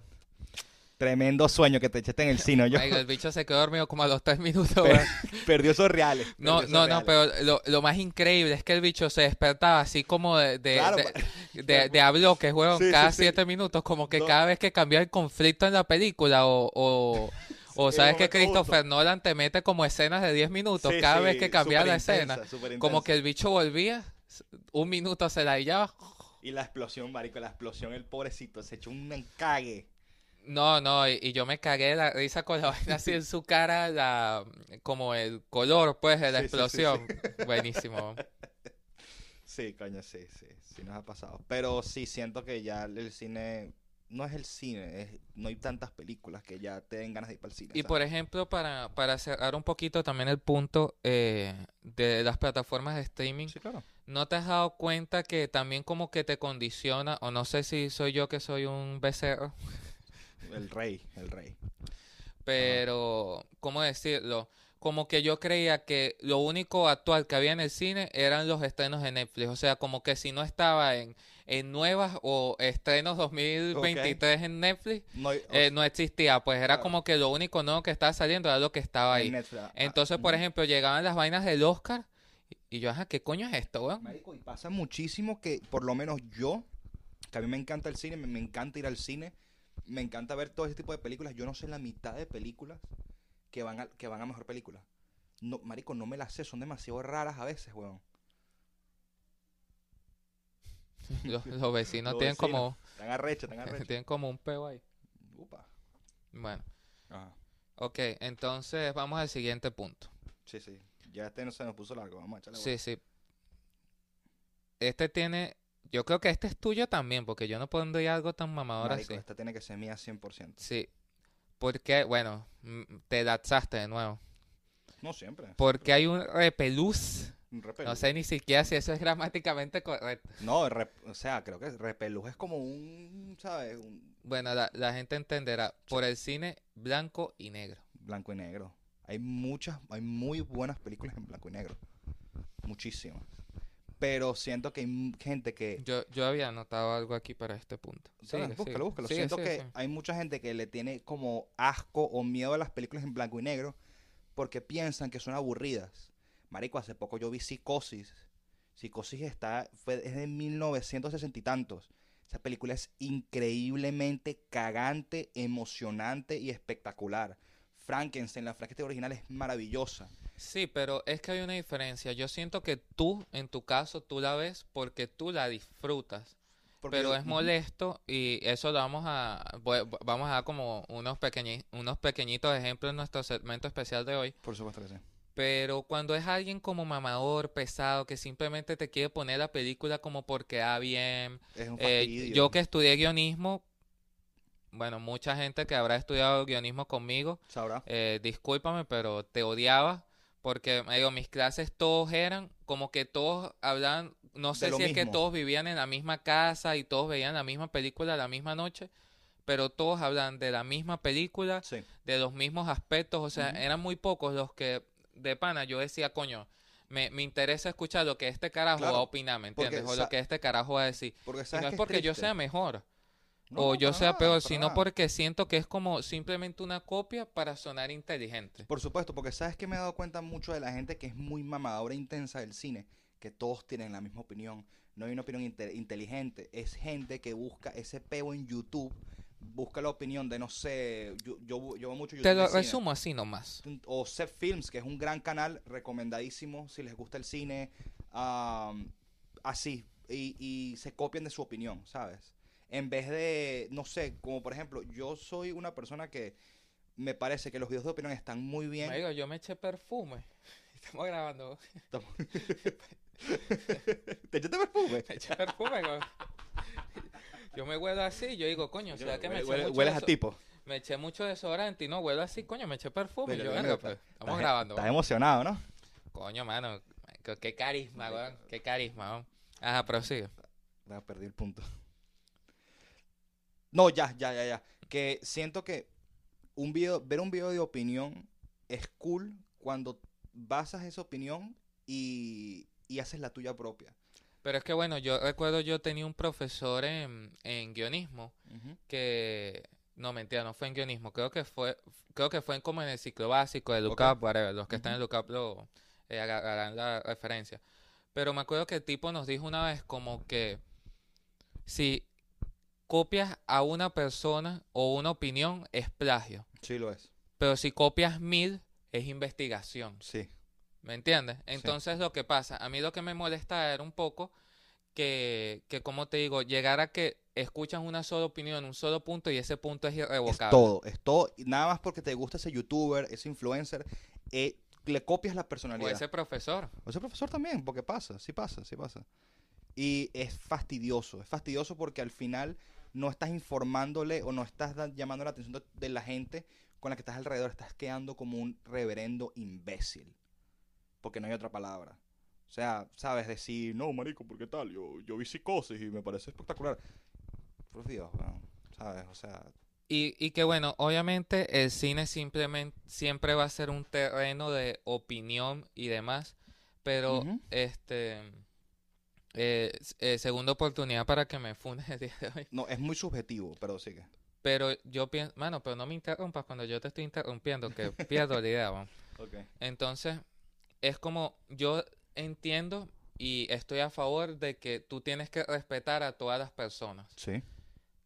Speaker 2: Tremendo sueño que te echaste en el cine. Yo
Speaker 1: el bicho se quedó dormido como a los tres minutos,
Speaker 2: Per- perdió esos reales.
Speaker 1: No, no, no, pero lo, lo más increíble es que el bicho se despertaba así como de, de,
Speaker 2: Claro,
Speaker 1: de, de- de a bloques, weón,
Speaker 2: Sí, sí,
Speaker 1: cada
Speaker 2: sí.
Speaker 1: siete minutos, como que
Speaker 2: No.
Speaker 1: cada vez que cambia el conflicto en la película o, o, o sabes que Christopher Nolan te mete como escenas de 10 minutos
Speaker 2: Sí,
Speaker 1: cada
Speaker 2: sí,
Speaker 1: vez que cambia la escena, como que el bicho volvía, un minuto se la hallaba.
Speaker 2: Y la explosión, marico, la explosión, el pobrecito se echó un encague.
Speaker 1: No, no, y, y yo me cagué de la risa con la vaina así en su cara, la, como el color, pues, de la
Speaker 2: Sí, sí, sí,
Speaker 1: explosión. Buenísimo.
Speaker 2: Sí, coño, sí, sí, sí nos ha pasado. Pero sí siento que ya el cine no es el cine, es, no hay tantas películas que ya te den ganas de ir para el cine.
Speaker 1: Y
Speaker 2: ¿sabes?
Speaker 1: por ejemplo, para, para cerrar un poquito también el punto eh, de las plataformas de streaming,
Speaker 2: Sí, claro.
Speaker 1: ¿no te has dado cuenta que también como que te condiciona, o no sé si soy yo que soy un becerro,
Speaker 2: El rey, el rey.
Speaker 1: Pero, ¿cómo decirlo? Como que yo creía que lo único actual que había en el cine eran los estrenos de Netflix. O sea, como que si no estaba en, en nuevas o estrenos 2023 en Netflix,
Speaker 2: No,
Speaker 1: eh, no existía. Pues era
Speaker 2: Claro.
Speaker 1: como que lo único nuevo que estaba saliendo era lo que estaba ahí.
Speaker 2: Netflix. Ah,
Speaker 1: Entonces, por ejemplo, llegaban las vainas del Oscar y y yo, ajá, ¿qué coño es esto, weón?
Speaker 2: Marico, y pasa muchísimo que, por lo menos yo, que a mí me encanta el cine, me, me encanta ir al cine, me encanta ver todo ese tipo de películas. Yo no sé la mitad de películas que van a, que van a mejor película. No, marico, no me las sé, son demasiado raras a veces, weón.
Speaker 1: Los, los vecinos
Speaker 2: Los
Speaker 1: tienen
Speaker 2: vecinos.
Speaker 1: como
Speaker 2: Están arrechos, están arrechos.
Speaker 1: tienen como un peo ahí.
Speaker 2: Upa.
Speaker 1: Bueno,
Speaker 2: Ajá.
Speaker 1: ok, entonces vamos al siguiente punto.
Speaker 2: Sí, sí. Ya este no se nos puso largo, vamos a echarle
Speaker 1: Sí, sí. Este tiene, yo creo que este es tuyo también, porque yo no pondría algo tan mamador
Speaker 2: Marico,
Speaker 1: así.
Speaker 2: esta tiene que ser mía 100%.
Speaker 1: Sí. Porque, bueno, te lanzaste de nuevo.
Speaker 2: No siempre.
Speaker 1: Porque hay un repelús.
Speaker 2: Un repelús.
Speaker 1: No sé ni siquiera si eso es gramáticamente correcto.
Speaker 2: No, o sea, creo que repelús es como un, ¿sabes? Un
Speaker 1: Bueno, la, la gente entenderá. Por el cine blanco y negro.
Speaker 2: blanco y negro. Hay muchas, hay muy buenas películas en blanco y negro. Muchísimas. Pero siento que hay gente que...
Speaker 1: Yo, yo había anotado algo aquí para este punto.
Speaker 2: Dale,
Speaker 1: Sigue,
Speaker 2: búscalo,
Speaker 1: sigue.
Speaker 2: búscalo.
Speaker 1: Sigue,
Speaker 2: Siento que hay mucha gente que le tiene como asco o miedo a las películas en blanco y negro porque piensan que son aburridas. Marico, hace poco yo vi Psicosis. Psicosis está, fue, es de 1960 y tantos. Esa película es increíblemente cagante, emocionante y espectacular. Frankenstein, la Frankenstein original es maravillosa.
Speaker 1: Sí, pero es que hay una diferencia. Yo siento que tú, en tu caso, tú la ves porque tú la disfrutas.
Speaker 2: Porque
Speaker 1: Pero
Speaker 2: yo-
Speaker 1: es molesto y eso lo vamos a vamos a dar como unos pequeñi- unos pequeñitos ejemplos en nuestro segmento especial de hoy.
Speaker 2: Por supuesto que sí.
Speaker 1: Pero cuando es alguien como mamador, pesado, que simplemente te quiere poner la película como porque da bien.
Speaker 2: Es un
Speaker 1: eh, yo que estudié guionismo, bueno, mucha gente que habrá estudiado guionismo conmigo,
Speaker 2: Sabrá.
Speaker 1: eh, discúlpame, pero te odiaba porque me digo, mis clases todos eran como que todos hablaban, no sé si es que todos vivían en la misma casa y todos veían la misma película la misma noche, pero todos hablan de la misma película,
Speaker 2: Sí.
Speaker 1: de los mismos aspectos, o sea, eran muy pocos los que de pana yo decía, coño, me, me interesa escuchar lo que este carajo
Speaker 2: Claro,
Speaker 1: va a opinar, ¿me entiendes? O lo que este carajo va a decir.
Speaker 2: Porque
Speaker 1: Y no es
Speaker 2: que
Speaker 1: porque yo sea mejor
Speaker 2: No,
Speaker 1: o yo sea
Speaker 2: nada,
Speaker 1: peor, sino
Speaker 2: nada.
Speaker 1: porque siento que es como simplemente una copia para sonar inteligente.
Speaker 2: Por supuesto, porque sabes que me he dado cuenta mucho de la gente que es muy mamadora e intensa del cine, que todos tienen la misma opinión. No hay una opinión inte- inteligente. Es gente que busca ese peo en YouTube, busca la opinión de, no sé, yo, yo, yo mucho YouTube.
Speaker 1: Te lo resumo así nomás.
Speaker 2: O Set Films, que es un gran canal recomendadísimo si les gusta el cine. am, así. Y, y se copian de su opinión, ¿sabes? En vez de, no sé, como por ejemplo, yo soy una persona que me parece que los videos de opinión están muy bien.
Speaker 1: Me digo, yo me eché perfume. Estamos grabando.
Speaker 2: ¿Te echaste perfume?
Speaker 1: Me eché perfume. güey. Yo me huelo así, yo digo, coño, ¿será que me eché mucho
Speaker 2: hueles a tipo.
Speaker 1: Me eché mucho desodorante y no huelo así, coño, me eché perfume.
Speaker 2: Pero,
Speaker 1: yo, pues, estamos
Speaker 2: estás-
Speaker 1: grabando.
Speaker 2: Estás emocionado, ¿no?
Speaker 1: Coño, mano, qué, carisma, weón. Qué carisma, weón. Ajá, prosigue.
Speaker 2: Ya perdí el punto. No, ya, ya, ya, ya. Que siento que un video, ver un video de opinión es cool cuando basas esa opinión y, y haces la tuya propia.
Speaker 1: Pero es que bueno, yo recuerdo yo tenía un profesor en, en guionismo que no mentira, no fue en guionismo, creo que fue creo que fue en como en el ciclo básico de. Lucap, whatever, los que están en. Lucap lo eh, agarrarán la referencia. Pero me acuerdo que el tipo nos dijo una vez como que si copias a una persona o una opinión es plagio,
Speaker 2: Sí, lo es.
Speaker 1: pero si copias mil es investigación.
Speaker 2: Sí.
Speaker 1: ¿Me entiendes? Entonces lo que pasa, a mí lo que me molesta era un poco que, que como te digo, llegar a que escuchas una sola opinión, un solo punto y ese punto es
Speaker 2: Es
Speaker 1: irrevocable.
Speaker 2: todo, es todo. Nada más porque te gusta ese youtuber, ese influencer, eh, le copias la
Speaker 1: O
Speaker 2: personalidad.
Speaker 1: ese profesor.
Speaker 2: O ese profesor también, porque pasa, sí pasa, sí pasa. Y es fastidioso, es fastidioso porque al final no estás informándole o no estás llamando la atención de, la gente con la que estás alrededor, estás quedando como un reverendo imbécil. Porque no hay otra palabra. O sea, sabes decir, no, marico, ¿por qué tal? Yo, yo vi psicosis y me parece espectacular. Por Dios, weón, ¿sabes? O sea,
Speaker 1: Y, y que bueno, obviamente el cine simplemente siempre va a ser un terreno de opinión y demás, pero
Speaker 2: Ujú.
Speaker 1: este eh, eh, segunda oportunidad para que me funde el día de hoy.
Speaker 2: No, es muy subjetivo, pero sigue.
Speaker 1: Pero yo pienso, mano, pero no me interrumpas cuando yo te estoy interrumpiendo, que pierdo la idea, weón.
Speaker 2: Ok.
Speaker 1: Entonces, es como yo entiendo y estoy a favor de que tú tienes que respetar a todas las personas.
Speaker 2: Sí.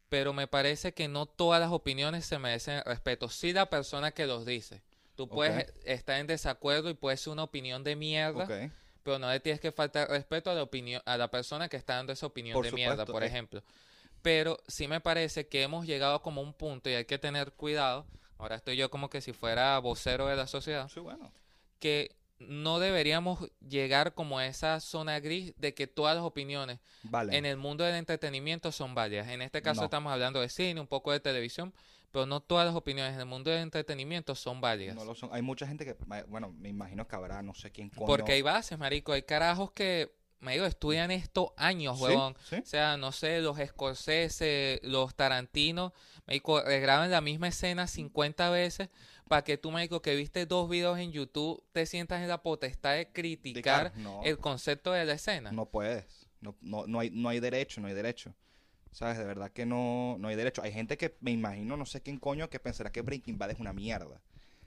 Speaker 1: Pero me parece que no todas las opiniones se merecen respeto. Sí la persona que los dice. Tú puedes estar en desacuerdo y puede ser una opinión de mierda,
Speaker 2: Ok.
Speaker 1: Pero no le tienes que faltar respeto a la opinión, a la persona que está dando esa opinión
Speaker 2: Por
Speaker 1: de mierda, por
Speaker 2: eh.
Speaker 1: ejemplo. Pero sí me parece que hemos llegado como a un punto y hay que tener cuidado. Ahora estoy yo como que si fuera vocero de la sociedad
Speaker 2: Sí, bueno.
Speaker 1: que no deberíamos llegar como a esa zona gris de que todas las opiniones
Speaker 2: Vale.
Speaker 1: en el mundo del entretenimiento son válidas. En este caso
Speaker 2: No.
Speaker 1: estamos hablando de cine, un poco de televisión, pero no todas las opiniones en el mundo del entretenimiento son válidas.
Speaker 2: No lo son. Hay mucha gente que, bueno, me imagino que habrá no sé quién coño.
Speaker 1: Porque hay bases, marico, hay carajos que, me digo, estudian esto años, huevón.
Speaker 2: sí.
Speaker 1: O sea, no sé, los Scorsese, los Tarantino, marico, graban la misma escena 50 veces para que tú, marico, que viste dos videos en YouTube, te sientas en la potestad de criticar
Speaker 2: No,
Speaker 1: el concepto de la escena.
Speaker 2: no puedes. No, no, no, hay, no hay derecho, no hay derecho. ¿Sabes? De verdad que no, no hay derecho. Hay gente que me imagino, no sé quién coño, que pensará que Breaking Bad es una mierda.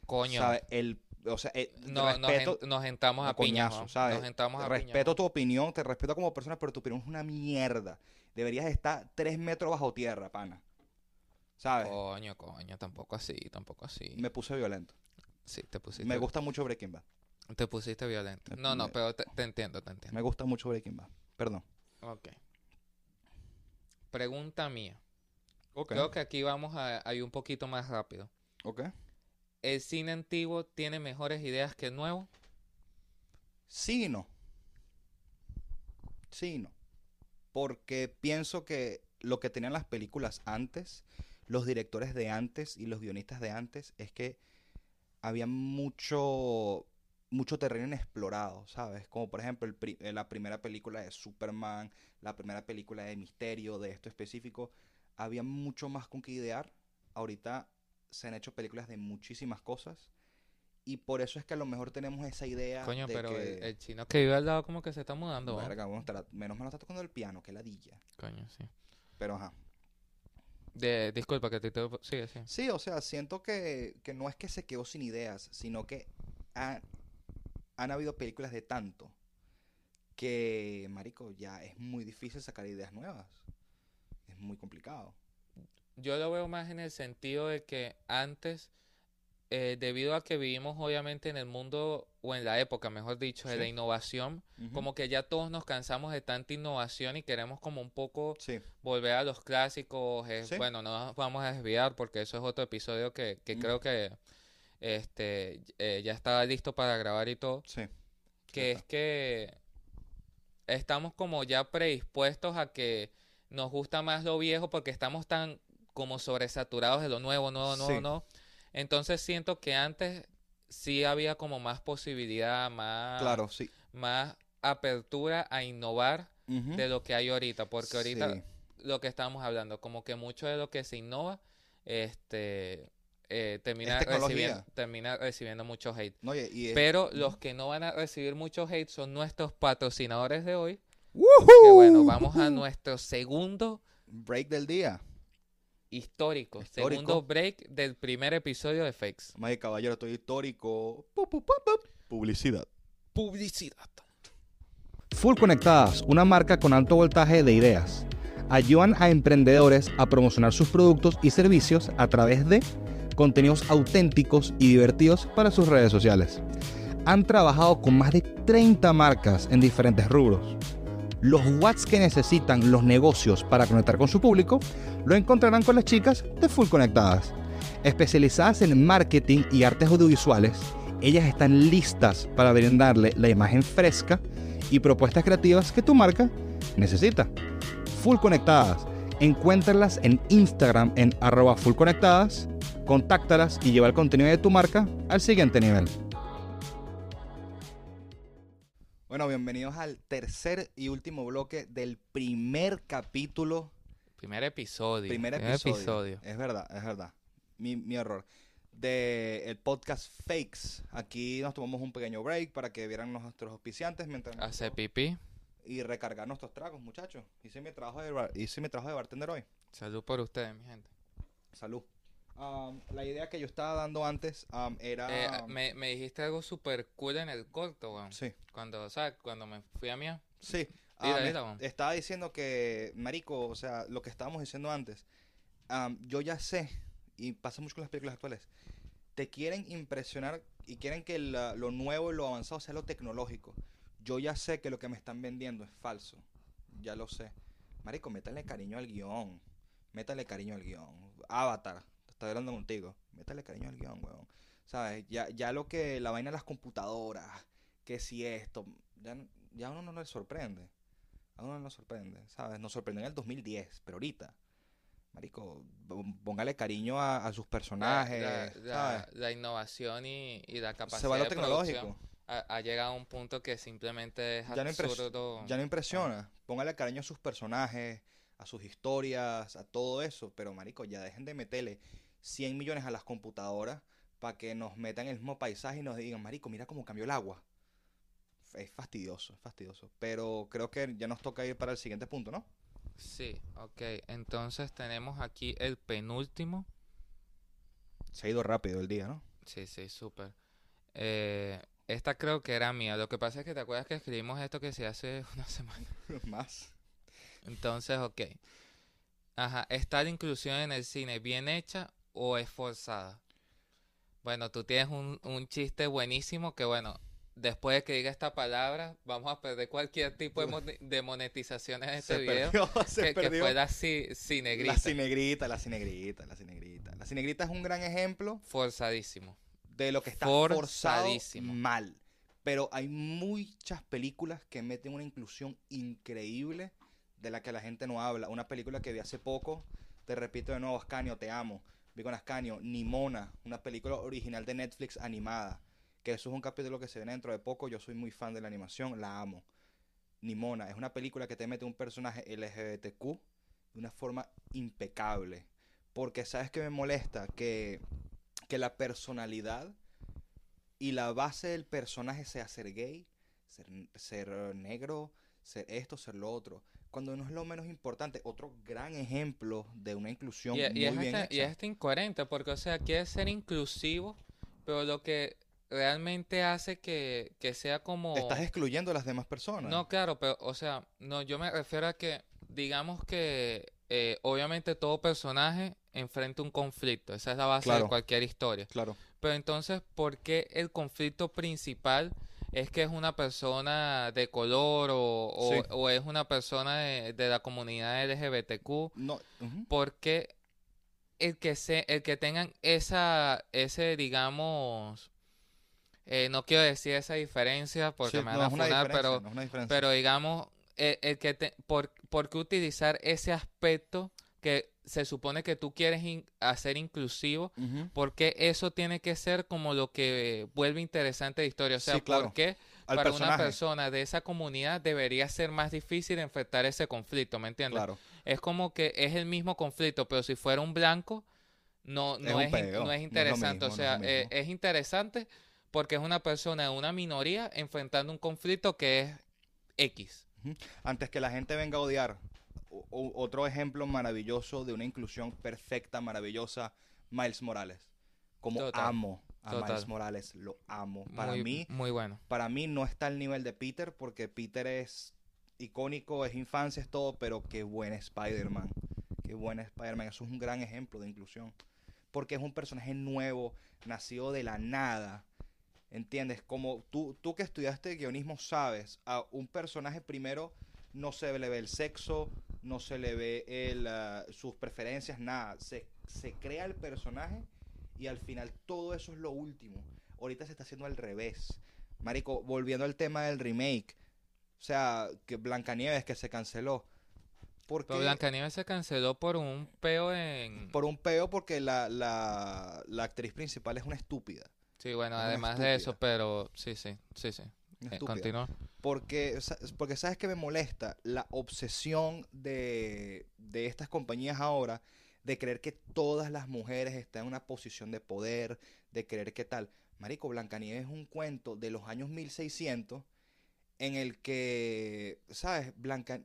Speaker 1: Coño,
Speaker 2: ¿Sabes? El, o sea, eh,
Speaker 1: no, nos,
Speaker 2: respeto,
Speaker 1: nos entramos a
Speaker 2: coñazo. ¿sabes?
Speaker 1: Nos entramos a
Speaker 2: respeto tu opinión, te respeto como persona, pero tu opinión es una mierda. Deberías estar tres metros bajo tierra, pana. ¿Sabes?
Speaker 1: Coño, coño, tampoco así, tampoco así.
Speaker 2: Me puse violento.
Speaker 1: Sí, te pusiste,
Speaker 2: Me gusta mucho Breaking Bad.
Speaker 1: te pusiste violento. No, no, pero te, te entiendo, te entiendo.
Speaker 2: Me gusta mucho Breaking Bad. Perdón.
Speaker 1: Ok. Pregunta mía. Creo que aquí vamos a, a ir un poquito más rápido.
Speaker 2: Ok.
Speaker 1: ¿El cine antiguo tiene mejores ideas que el nuevo?
Speaker 2: Sí y no. Sí y no. Porque pienso que lo que tenían las películas antes, los directores de antes y los guionistas de antes, es que había mucho, mucho terreno inexplorado, ¿sabes? Como por ejemplo el pri- la primera película de Superman, la primera película de misterio, de esto específico, había mucho más con qué idear. Ahorita se han hecho películas de muchísimas cosas. Y por eso es que a lo mejor tenemos esa idea
Speaker 1: Coño,
Speaker 2: de
Speaker 1: pero
Speaker 2: que...
Speaker 1: el, el chino que vive al lado como que se está mudando.
Speaker 2: Verga, bueno, estará- menos mal está tocando el piano, que ladilla.
Speaker 1: Coño, sí.
Speaker 2: Pero ajá.
Speaker 1: De, disculpa que te interrumpo. Sigue, sí.
Speaker 2: Sí, o sea, siento que, que no es que se quedó sin ideas, sino que ha- han habido películas de tanto que, marico, ya es muy difícil sacar ideas nuevas. Es muy complicado.
Speaker 1: Yo lo veo más en el sentido de que antes, eh, debido a que vivimos obviamente en el mundo, o en la época, mejor dicho, de
Speaker 2: Sí.
Speaker 1: la innovación,
Speaker 2: Ujú.
Speaker 1: como que ya todos nos cansamos de tanta innovación y queremos como un poco
Speaker 2: Sí,
Speaker 1: volver a los clásicos. eh,
Speaker 2: Sí.
Speaker 1: Bueno, no nos vamos a desviar porque eso es otro episodio que, que
Speaker 2: Mm.
Speaker 1: creo que este eh, ya estaba listo para grabar y todo.
Speaker 2: sí.
Speaker 1: Que es que estamos como ya predispuestos a que nos gusta más lo viejo porque estamos tan como sobresaturados de lo nuevo, nuevo, nuevo,
Speaker 2: Sí.
Speaker 1: nuevo. Entonces siento que antes sí había como más posibilidad, más,
Speaker 2: Claro, sí.
Speaker 1: más apertura a innovar de lo que hay ahorita, porque ahorita
Speaker 2: Sí.
Speaker 1: lo que estamos hablando, como que mucho de lo que se innova, este eh, termina recibiendo, termina recibiendo mucho hate.
Speaker 2: No, y, y es-
Speaker 1: Pero los que no van a recibir mucho hate son nuestros patrocinadores de hoy. Que bueno, vamos a nuestro segundo
Speaker 2: Break del día.
Speaker 1: histórico,
Speaker 2: Histórico.
Speaker 1: segundo break del primer episodio de Fakes.
Speaker 2: Más caballero, estoy histórico. Pu, pu, pu, pu. Publicidad.
Speaker 1: Publicidad.
Speaker 2: Full Conectadas, una marca con alto voltaje de ideas. Ayudan a emprendedores a promocionar sus productos y servicios a través de contenidos auténticos y divertidos para sus redes sociales. Han trabajado con más de 30 marcas en diferentes rubros. Los watts que necesitan los negocios para conectar con su público lo encontrarán con las chicas de Full Conectadas. Especializadas en marketing y artes audiovisuales, ellas están listas para brindarle la imagen fresca y propuestas creativas que tu marca necesita. Full Conectadas. Encuéntralas en Instagram en arroba fullconectadas, contáctalas y lleva el contenido de tu marca al siguiente nivel. Bueno, bienvenidos al tercer y último bloque del primer capítulo
Speaker 1: Primer episodio.
Speaker 2: Primer episodio. Es verdad, es verdad. Mi, mi error. De el podcast Fakes. Aquí nos tomamos un pequeño break para que vieran nuestros auspiciantes mientras
Speaker 1: Hace pipí.
Speaker 2: y recargar nuestros tragos, muchachos. Hice mi trabajo de bar- hice mi trabajo de bartender hoy.
Speaker 1: Salud por ustedes, mi gente.
Speaker 2: Salud. Um, la idea que yo estaba dando antes um, era
Speaker 1: Eh, me, me dijiste algo súper cool en el corto, weón.
Speaker 2: sí,
Speaker 1: Cuando, ¿sabes? Cuando me fui a mía.
Speaker 2: sí. Um,
Speaker 1: weón.
Speaker 2: estaba diciendo que marico, o sea, lo que estábamos diciendo antes. um, yo ya sé y pasa mucho con las películas actuales. Te quieren impresionar y quieren que la- lo nuevo y lo avanzado sea lo tecnológico. Yo ya sé que lo que me están vendiendo es falso. Ya lo sé. Marico, métale cariño al guion. Métale cariño al guion. Avatar, estoy hablando contigo. Métale cariño al guion, weón. ¿Sabes? Ya, ya lo que la vaina de las computadoras, que si esto, ya, ya a uno no le sorprende. A uno no le sorprende, ¿sabes? Nos sorprendió en el 2010, pero ahorita, marico, póngale cariño a, a sus personajes,
Speaker 1: la- la-
Speaker 2: ¿sabes?
Speaker 1: la innovación y, y la capacidad
Speaker 2: Se va a lo
Speaker 1: de
Speaker 2: tecnológico.
Speaker 1: ha, ha llegado a un punto que simplemente es
Speaker 2: Ya no,
Speaker 1: absurdo.
Speaker 2: ya no impresiona. Póngale cariño a sus personajes, a sus historias, a todo eso. Pero, marico, ya dejen de meterle 100 millones a las computadoras para que nos metan el mismo paisaje y nos digan, marico, mira cómo cambió el agua. Es fastidioso, es fastidioso. Pero creo que ya nos toca ir para el siguiente punto, ¿no?
Speaker 1: Sí, ok. Entonces tenemos aquí el penúltimo.
Speaker 2: Se ha ido rápido el día, ¿no?
Speaker 1: Sí, sí, súper. Eh, esta creo que era mía. Lo que pasa es que te acuerdas que escribimos esto que se hace una semana.
Speaker 2: Más.
Speaker 1: Entonces, ok. Ajá, ¿está la inclusión en el cine bien hecha o es forzada? Bueno, tú tienes un, un chiste buenísimo que, bueno, después de que diga esta palabra, vamos a perder cualquier tipo de, de monetización en este
Speaker 2: Se
Speaker 1: video.
Speaker 2: perdió, se
Speaker 1: que, que
Speaker 2: perdió.
Speaker 1: fue la ci- cinegrita.
Speaker 2: La cinegrita, la cinegrita, la cinegrita. La cinegrita es un gran ejemplo
Speaker 1: Forzadísimo.
Speaker 2: de lo que está forzado
Speaker 1: Forzadísimo.
Speaker 2: mal. Pero hay muchas películas que meten una inclusión increíble de la que la gente no habla. Una película que vi hace poco, te repito de nuevo, Ascanio, te amo. Vi con Ascanio, Nimona, una película original de Netflix animada. Que eso es un capítulo que se viene dentro de poco. Yo soy muy fan de la animación, la amo. Nimona es una película que te mete un personaje LGBTQ de una forma impecable. Porque sabes que me molesta que, que la personalidad y la base del personaje sea ser gay, ser, ser negro, ser esto, ser lo otro. Cuando no es lo menos importante. Otro gran ejemplo de una inclusión
Speaker 1: Y, y
Speaker 2: muy
Speaker 1: es
Speaker 2: bien
Speaker 1: hasta, y es hasta incoherente, porque, o sea, quiere ser inclusivo, pero lo que realmente hace que, que sea como...
Speaker 2: Estás excluyendo a las demás personas.
Speaker 1: No, claro, pero, o sea, no, yo me refiero a que, digamos que, eh, obviamente todo personaje enfrenta un conflicto, esa es la base de cualquier historia.
Speaker 2: Claro.
Speaker 1: Pero entonces, ¿por qué el conflicto principal es que es una persona de color o, o-
Speaker 2: Sí.
Speaker 1: o es una persona de, de la comunidad LGBTQ?
Speaker 2: No,
Speaker 1: porque el que se, el que tengan esa, ese, digamos, eh, no quiero decir esa diferencia porque
Speaker 2: Sí,
Speaker 1: me
Speaker 2: no,
Speaker 1: van a
Speaker 2: es una
Speaker 1: funar, pero,
Speaker 2: no
Speaker 1: pero digamos, el, el que te, por, ¿por qué utilizar ese aspecto que se supone que tú quieres in- hacer inclusivo? Porque eso tiene que ser como lo que vuelve interesante la historia. O sea,
Speaker 2: Sí, claro.
Speaker 1: ¿por qué
Speaker 2: Al
Speaker 1: para una persona de esa comunidad debería ser más difícil enfrentar ese conflicto? ¿Me entiendes?
Speaker 2: Claro.
Speaker 1: Es como que es el mismo conflicto, pero si fuera un blanco, no, no, es, no
Speaker 2: no es
Speaker 1: es interesante.
Speaker 2: mismo,
Speaker 1: o
Speaker 2: no es
Speaker 1: sea,
Speaker 2: lo
Speaker 1: eh, es interesante porque es una persona de una minoría enfrentando un conflicto que es X.
Speaker 2: Antes que la gente venga a odiar, o- otro ejemplo maravilloso de una inclusión perfecta, maravillosa, Miles Morales. Como
Speaker 1: Total,
Speaker 2: amo a Miles. Morales, lo amo. Para
Speaker 1: muy,
Speaker 2: mí,
Speaker 1: muy bueno.
Speaker 2: para mí no está al nivel de Peter, porque Peter es icónico, es infancia, es todo, pero qué buen Spider-Man. Qué buen Spider-Man. Eso es un gran ejemplo de inclusión. Porque es un personaje nuevo, nacido de la nada. ¿Entiendes? Como tú, tú que estudiaste guionismo sabes, a un personaje primero no se le ve el sexo, no se le ve el, ah, sus preferencias, nada. Se, se crea el personaje y al final todo eso es lo último. Ahorita se está haciendo al revés. Marico, volviendo al tema del remake. O sea, que Blancanieves que se canceló. ¿Por
Speaker 1: Pero? Blancanieves se canceló por un peo en...
Speaker 2: Por un peo porque la, la, la actriz principal es una estúpida.
Speaker 1: Sí, bueno, además de eso, pero sí, sí, sí, sí. Eh, continúa.
Speaker 2: Porque, porque sabes que me molesta la obsesión de, de estas compañías ahora de creer que todas las mujeres están en una posición de poder, de creer que tal. Marico, Blancanieves es un cuento de los años 1600 en el que, ¿sabes? Blanca,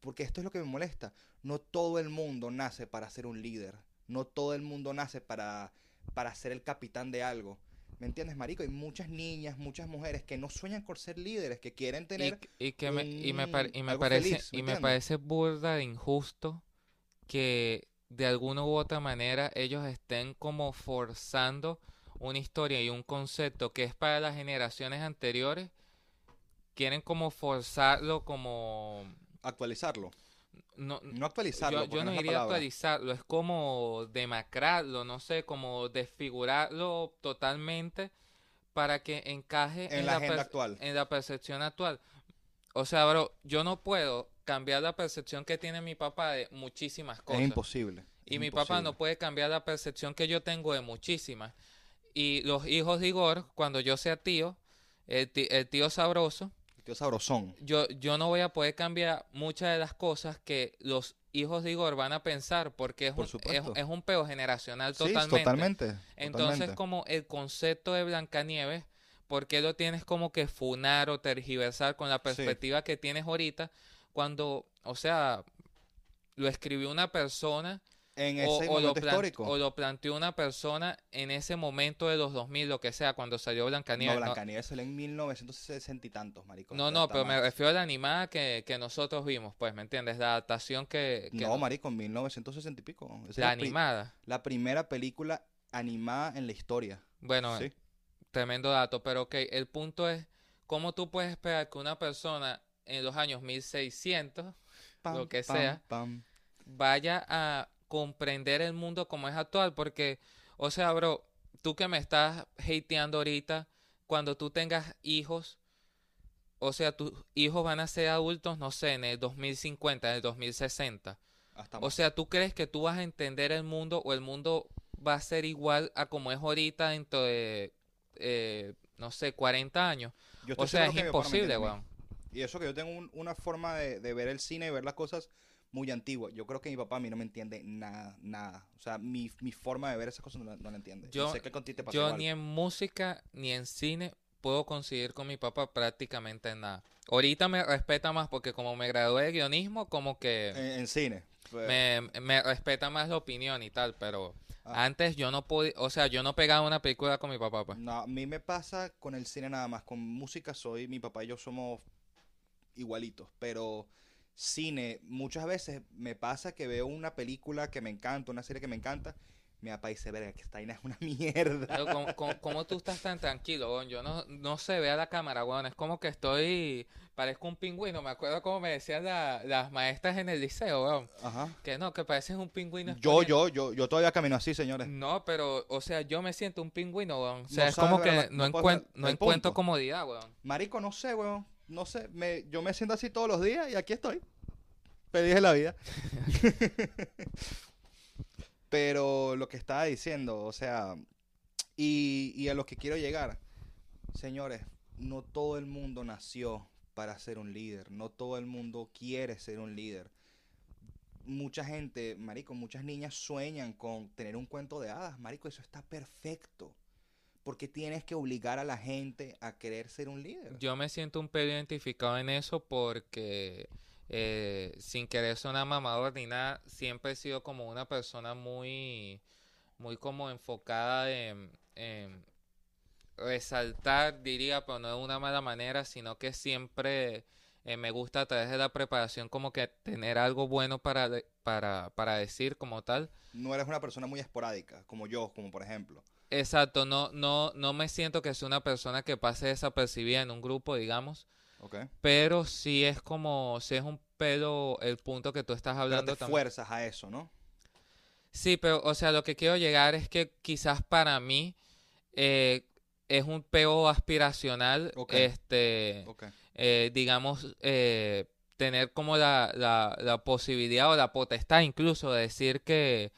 Speaker 2: porque esto es lo que me molesta. No todo el mundo nace para ser un líder. No todo el mundo nace para, para ser el capitán de algo. ¿Me entiendes, marico? Hay muchas niñas, muchas mujeres que no sueñan con ser líderes, que quieren tener...
Speaker 1: y que me, y me, par- y me parece
Speaker 2: feliz, ¿me
Speaker 1: y me parece burda de injusto que de alguna u otra manera ellos estén como forzando una historia y un concepto que es para las generaciones anteriores quieren como forzarlo como
Speaker 2: actualizarlo.
Speaker 1: No,
Speaker 2: No actualizarlo,
Speaker 1: yo, no iría a actualizarlo, es como demacrarlo, no sé, como desfigurarlo totalmente para que encaje
Speaker 2: En la agenda actual.
Speaker 1: en la percepción actual. O sea, bro, yo no puedo cambiar la percepción que tiene mi papá de muchísimas cosas.
Speaker 2: Es imposible.
Speaker 1: Y
Speaker 2: es
Speaker 1: mi papá no puede cambiar la percepción que yo tengo de muchísimas. Y los hijos de Igor, cuando yo sea tío, el tío sabroso,
Speaker 2: Tío sabrosón.
Speaker 1: yo, yo no voy a poder cambiar muchas de las cosas que los hijos de Igor van a pensar porque es,
Speaker 2: Por
Speaker 1: un, es, un peo generacional
Speaker 2: Sí,
Speaker 1: totalmente.
Speaker 2: totalmente.
Speaker 1: Entonces,
Speaker 2: totalmente.
Speaker 1: como el concepto de Blancanieves, ¿por qué lo tienes como que funar o tergiversar con la perspectiva que tienes ahorita? Cuando, o sea, lo escribió una persona
Speaker 2: En
Speaker 1: o,
Speaker 2: ese
Speaker 1: o lo
Speaker 2: momento
Speaker 1: plan-
Speaker 2: histórico.
Speaker 1: o lo planteó una persona en ese momento de los 2000, lo que sea, cuando salió
Speaker 2: no,
Speaker 1: Blancanieves. No,
Speaker 2: Blancanieves salió en 1960 y tantos, marico.
Speaker 1: no, no, pero me refiero a la animada que, que nosotros vimos, pues, ¿me entiendes? La adaptación que... que
Speaker 2: No, marico, en 1960 y pico. Esa
Speaker 1: la animada.
Speaker 2: La primera película animada en la historia.
Speaker 1: Bueno,
Speaker 2: Sí.
Speaker 1: tremendo dato, pero ok, el punto es, ¿cómo tú puedes esperar que una persona en los años 1600 lo que sea.
Speaker 2: pam.
Speaker 1: vaya a comprender el mundo como es actual, porque, o sea, bro, tú que me estás hateando ahorita, cuando tú tengas hijos, o sea, tus hijos van a ser adultos, no sé, en el 2050, en el 2060.
Speaker 2: Hasta
Speaker 1: O sea, ¿tú crees que tú vas a entender el mundo o el mundo va a ser igual a como es ahorita dentro de, eh, no sé, 40 años?
Speaker 2: Yo
Speaker 1: O sea, es imposible, weón.
Speaker 2: Y eso que yo tengo un- una forma de, de ver el cine y ver las cosas muy antigua. Yo creo que mi papá a mí no me entiende nada, nada. O sea, mi, mi forma de ver esas cosas no, no la entiende.
Speaker 1: Yo-
Speaker 2: sé que con ti te pasa
Speaker 1: Yo
Speaker 2: igual.
Speaker 1: ni en música ni en cine puedo conseguir con mi papá prácticamente en nada. Ahorita me respeta más porque como me gradué de guionismo, como que
Speaker 2: En, en cine. Pues,
Speaker 1: me, me respeta más la opinión y tal, pero
Speaker 2: Ah.
Speaker 1: antes yo no podía, o sea, yo no pegaba una película con mi papá, pues.
Speaker 2: No, a mí me pasa con el cine nada más. Con música soy, mi papá y yo somos igualitos. Pero cine, muchas veces me pasa que veo una película que me encanta, una serie que me encanta. Mi papá dice, verga, que esta vaina es una mierda.
Speaker 1: Pero ¿cómo, cómo- cómo tú estás tan tranquilo, weón? Yo no, no se ve a la cámara, weón. Es como que estoy, parezco un pingüino. Me acuerdo como me decían la- las maestras en el liceo, weón.
Speaker 2: Ajá.
Speaker 1: Que no, que pareces un pingüino.
Speaker 2: Yo, yo, yo, yo todavía camino así, señores.
Speaker 1: No, pero, o sea, yo me siento un pingüino, weón. O sea,
Speaker 2: No
Speaker 1: es como que
Speaker 2: ver
Speaker 1: no,
Speaker 2: no puedes
Speaker 1: encuent-
Speaker 2: ver
Speaker 1: no
Speaker 2: el
Speaker 1: encuentro comodidad, weón.
Speaker 2: Marico, no sé, weón. No sé. Me, yo me siento así todos los días y aquí estoy. Feliz de la vida. Pero lo que estaba diciendo, o sea, y, y a lo que quiero llegar, señores, no todo el mundo nació para ser un líder, no todo el mundo quiere ser un líder. Mucha gente, marico, muchas niñas sueñan con tener un cuento de hadas, marico, eso está perfecto. Porque tienes que obligar a la gente a querer ser un líder.
Speaker 1: Yo me siento un poco identificado en eso porque, eh, sin querer sonar mamador ni nada, siempre he sido como una persona muy, muy como enfocada en, en resaltar, diría, pero no de una mala manera, sino que siempre eh, me gusta a través de la preparación como que tener algo bueno para, para, para decir como tal.
Speaker 2: No eres una persona muy esporádica, como yo, como por ejemplo.
Speaker 1: Exacto, no, no, no me siento que sea una persona que pase desapercibida en un grupo, digamos,
Speaker 2: ¿Ok?
Speaker 1: pero sí es como, sí es un pedo el punto que tú estás
Speaker 2: Pero
Speaker 1: hablando
Speaker 2: te
Speaker 1: también.
Speaker 2: fuerzas a eso, ¿no?
Speaker 1: Sí, pero, o sea, lo que quiero llegar es que quizás para mí eh, es un peo aspiracional, este, eh, digamos, eh, tener como la, la, la posibilidad o la potestad incluso de decir que,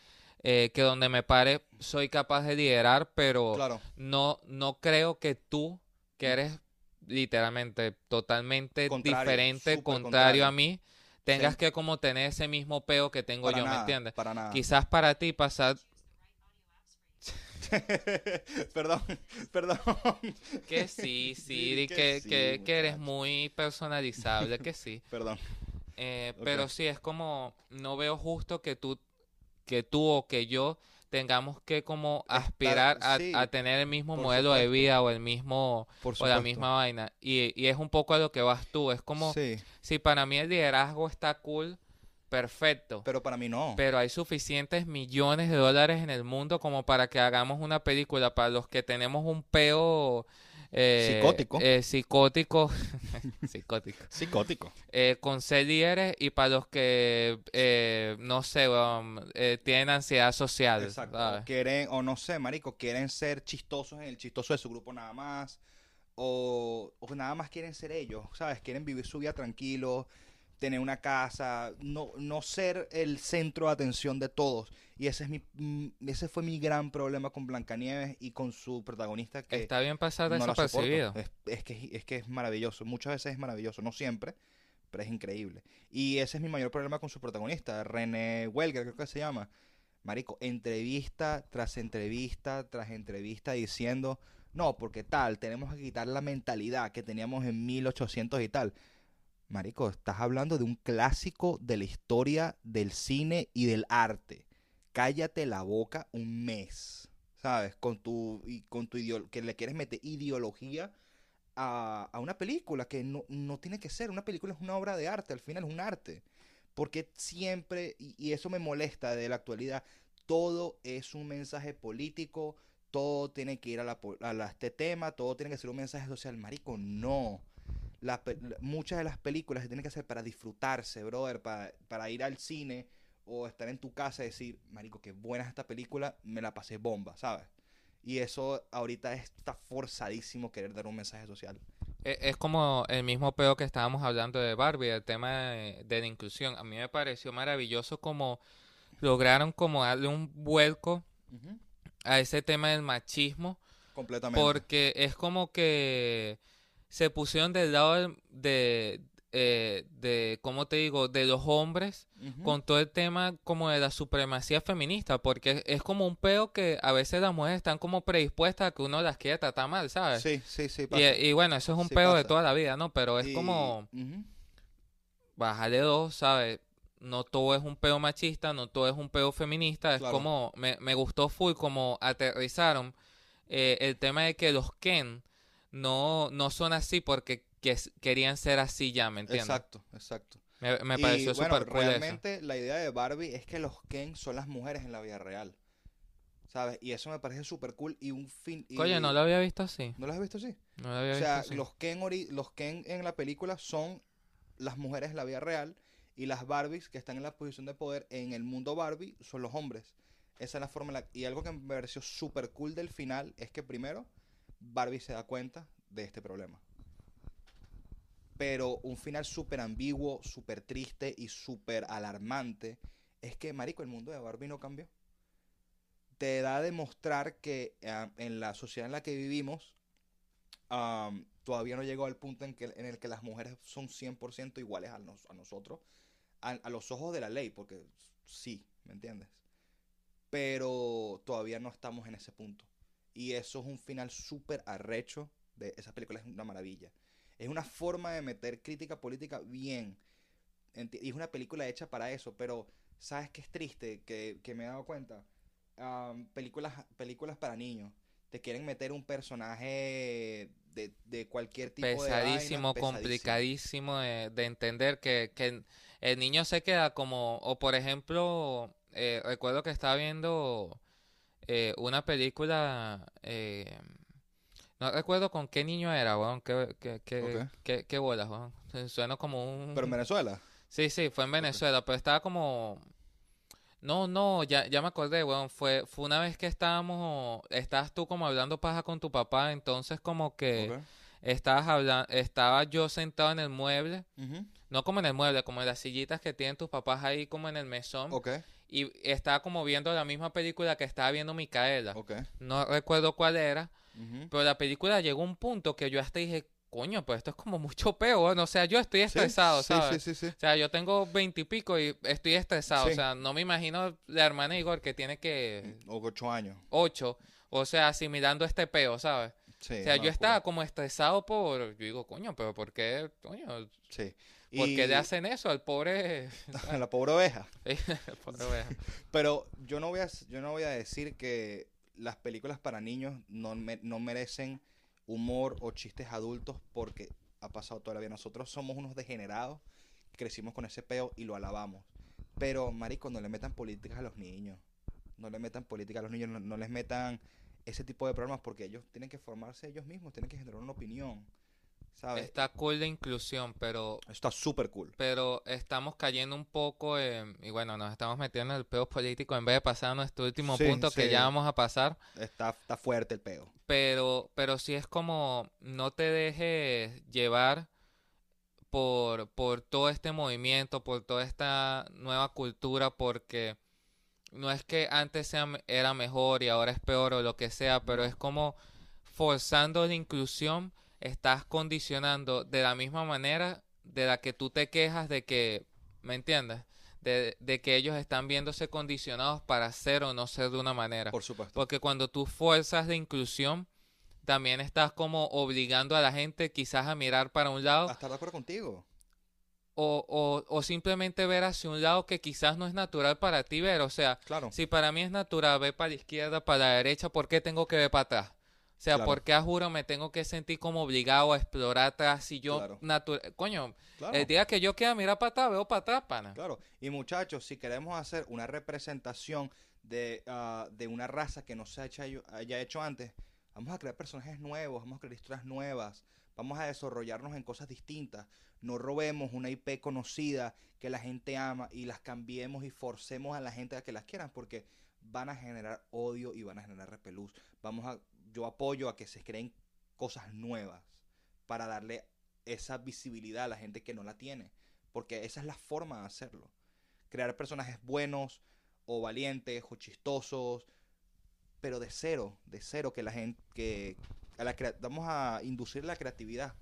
Speaker 1: eh, que donde me pare soy capaz de liderar, pero
Speaker 2: Claro.
Speaker 1: no, no creo que tú, que eres literalmente totalmente
Speaker 2: Contrario,
Speaker 1: diferente, contrario a mí, tengas
Speaker 2: Sí.
Speaker 1: que como tener ese mismo peo que tengo
Speaker 2: Para
Speaker 1: yo, ¿me entiendes?
Speaker 2: Para nada.
Speaker 1: Quizás para ti pasar
Speaker 2: perdón, perdón.
Speaker 1: que sí, sí,
Speaker 2: que
Speaker 1: que,
Speaker 2: sí,
Speaker 1: que, que eres muy personalizable, que sí.
Speaker 2: Perdón.
Speaker 1: Eh. Pero sí, es como, no veo justo que tú, que tú o que yo tengamos que como aspirar a,
Speaker 2: sí,
Speaker 1: a tener el mismo modelo de vida o el mismo,
Speaker 2: Por
Speaker 1: o la misma vaina. Y, y es un poco a lo que vas tú, es como,
Speaker 2: Sí,
Speaker 1: si para mí el liderazgo está cool, perfecto.
Speaker 2: pero para mí no.
Speaker 1: Pero hay suficientes millones de dólares en el mundo como para que hagamos una película para los que tenemos un peo eh,
Speaker 2: Psicótico.
Speaker 1: eh, psicótico, psicótico,
Speaker 2: Psicótico.
Speaker 1: eh, con líderes y para los que eh, no sé, um, tienen ansiedad social,
Speaker 2: Exacto.
Speaker 1: ¿sabes?
Speaker 2: Quieren, o no sé, marico, quieren ser chistosos en el chistoso de su grupo nada más. O, o nada más quieren ser ellos, ¿sabes? Quieren vivir su vida tranquilo, tener una casa, no, no ser el centro de atención de todos. Y ese es mi, mm, ese fue mi gran problema con Blancanieves y con su protagonista que
Speaker 1: Está bien pasar
Speaker 2: no
Speaker 1: desapercibido.
Speaker 2: Es, es que, es que es maravilloso. Muchas veces es maravilloso. No siempre, pero es increíble. Y ese es mi mayor problema con su protagonista, René Welger, creo que se llama. Marico, entrevista tras entrevista tras entrevista diciendo, no, porque tal, tenemos que quitar la mentalidad que teníamos en 1800 y tal. Marico, estás hablando de un clásico de la historia del cine y del arte. Cállate la boca un mes, ¿sabes? Con tu, con tu que le quieres meter ideología a, a una película que no, no tiene que ser. Una película es una obra de arte, al final es un arte. Porque siempre, y, eso me molesta de la actualidad, todo es un mensaje político, todo tiene que ir a, la, a la- este tema, todo tiene que ser un mensaje social. Marico, no. La pe- la- muchas de las películas se tienen que hacer para disfrutarse, brother, para, para ir al cine o estar en tu casa y decir, marico, qué buena es esta película, me la pasé bomba, ¿sabes? Y eso ahorita está forzadísimo querer dar un mensaje social.
Speaker 1: E- Es como el mismo peo que estábamos hablando de Barbie, el tema de, de la inclusión. A mí me pareció maravilloso como lograron como darle un vuelco a ese tema del machismo,
Speaker 2: Completamente.
Speaker 1: porque es como que se pusieron del lado de, eh, de, ¿cómo te digo?, de los hombres con todo el tema como de la supremacía feminista, porque es como un peo que a veces las mujeres están como predispuestas a que uno las quiera tratar mal, ¿sabes?
Speaker 2: Sí, sí, sí.
Speaker 1: Y,
Speaker 2: pasa.
Speaker 1: y bueno, eso es un
Speaker 2: Sí
Speaker 1: peo de toda la vida, ¿no? Pero es
Speaker 2: Y-
Speaker 1: como
Speaker 2: ujú.
Speaker 1: bajarle dos, ¿sabes? No todo es un peo machista, no todo es un peo feminista, es
Speaker 2: Claro.
Speaker 1: como, me, me gustó full como aterrizaron eh, el tema de que los Ken no, no son así porque que- querían ser así ya, ¿me entiendes?
Speaker 2: Exacto, exacto.
Speaker 1: Me, me pareció
Speaker 2: bueno,
Speaker 1: súper cool eso.
Speaker 2: realmente la idea de Barbie es que los Ken son las mujeres en la vida real. ¿Sabes? Y eso me parece súper cool y un fin... y-
Speaker 1: Oye, no lo había visto así.
Speaker 2: ¿No lo has visto así?
Speaker 1: No lo había
Speaker 2: O sea,
Speaker 1: visto así.
Speaker 2: los Ken, ori- los Ken en la película son las mujeres en la vida real y las Barbies que están en la posición de poder en el mundo Barbie son los hombres. Esa es la forma en la- Y algo que me pareció súper cool del final es que primero Barbie se da cuenta de este problema. Pero un final súper ambiguo, súper triste y súper alarmante es que, marico, el mundo de Barbie no cambió. Te da a demostrar que ah, en la sociedad en la que vivimos todavía no llegó al punto en, que, en el que las mujeres son 100% iguales a, nos- a nosotros, a los ojos de la ley, porque sí, ¿me entiendes? Pero todavía no estamos en ese punto. Y eso es un final súper arrecho de esa película, es una maravilla. Es una forma de meter crítica política bien. Y es una película hecha para eso, pero ¿sabes qué es triste? Que, que me he dado cuenta. Am, películas, películas para niños. Te quieren meter un personaje de, de cualquier tipo de vaina,
Speaker 1: pesadísimo,
Speaker 2: pesadísimo.
Speaker 1: complicadísimo de, de entender que, que el niño se queda como, o por ejemplo, eh, recuerdo que estaba viendo eh, una película, eh, no recuerdo con qué niño era, weón, qué, qué, qué, qué- qué bolas, weón. Suena como un...
Speaker 2: Pero en Venezuela.
Speaker 1: Sí, sí, fue en Venezuela, pero estaba como... No, no, ya, ya me acordé, weón. Fue, fue una vez que estábamos, estabas tú como hablando paja con tu papá, entonces como que estabas hablando, estaba yo sentado en el mueble, no como en el mueble, como en las sillitas que tienen tus papás ahí como en el mesón,
Speaker 2: Ok,
Speaker 1: y estaba como viendo la misma película que estaba viendo Micaela.
Speaker 2: ok.
Speaker 1: No recuerdo cuál era, pero la película llegó a un punto que yo hasta dije, coño, pues esto es como mucho peo, o sea, yo estoy estresado,
Speaker 2: sí,
Speaker 1: ¿sabes?
Speaker 2: Sí, sí, sí.
Speaker 1: O sea, yo tengo veintipico y, estoy estresado, o sea, no me imagino la hermana Igor que tiene que
Speaker 2: O ocho años.
Speaker 1: ocho, o sea, asimilando este peo, ¿sabes?
Speaker 2: Sí,
Speaker 1: o sea, yo estaba como estresado por, yo digo, coño, pero ¿por qué, coño?
Speaker 2: Sí.
Speaker 1: ¿Por qué le hacen eso al pobre?
Speaker 2: la pobre oveja.
Speaker 1: Pobre oveja.
Speaker 2: Pero yo no voy a, yo no voy a decir que las películas para niños no, me- no merecen humor o chistes adultos porque ha pasado toda la vida. Nosotros somos unos degenerados, crecimos con ese peo y lo alabamos. Pero, marico, no le metan políticas a los niños. No le metan política a los niños, no, no les metan ese tipo de problemas porque ellos tienen que formarse ellos mismos, tienen que generar una opinión. ¿Sabes?
Speaker 1: Está cool la inclusión, pero
Speaker 2: Está súper cool.
Speaker 1: pero estamos cayendo un poco en, y bueno, nos estamos metiendo en el peo político en vez de pasar a nuestro último
Speaker 2: Sí,
Speaker 1: punto que ya vamos a pasar,
Speaker 2: Está, está fuerte el peo.
Speaker 1: pero pero sí es como no te dejes llevar por por todo este movimiento, por toda esta nueva cultura porque no es que antes sea, era mejor y ahora es peor o lo que sea, pero es como forzando la inclusión, estás condicionando de la misma manera de la que tú te quejas de que, ¿me entiendes? De, de que ellos están viéndose condicionados para ser o no ser de una manera.
Speaker 2: Por supuesto.
Speaker 1: Porque cuando tú fuerzas de inclusión, también estás como obligando a la gente quizás a mirar para un lado
Speaker 2: A estar de acuerdo contigo.
Speaker 1: o, o, o simplemente ver hacia un lado que quizás no es natural para ti ver. O sea,
Speaker 2: Claro.
Speaker 1: si para mí es natural ver para la izquierda, para la derecha, ¿por qué tengo que ver para atrás? O sea,
Speaker 2: Claro.
Speaker 1: ¿por qué a juro me tengo que sentir como obligado a explorar atrás si yo
Speaker 2: Claro.
Speaker 1: natural... Coño,
Speaker 2: Claro.
Speaker 1: el día que yo quiera mirar para atrás, veo para atrás, pana.
Speaker 2: Claro, y muchachos, si queremos hacer una representación de, ah, de una raza que no se haya hecho, haya hecho antes, vamos a crear personajes nuevos, vamos a crear historias nuevas, vamos a desarrollarnos en cosas distintas. No robemos una IP conocida que la gente ama y las cambiemos y forcemos a la gente a que las quieran porque van a generar odio y van a generar repelús. Vamos a, yo apoyo a que se creen cosas nuevas para darle esa visibilidad a la gente que no la tiene. Porque esa es la forma de hacerlo. Crear personajes buenos o valientes o chistosos, pero de cero, de cero que la gente, que a la vamos a inducir la creatividad.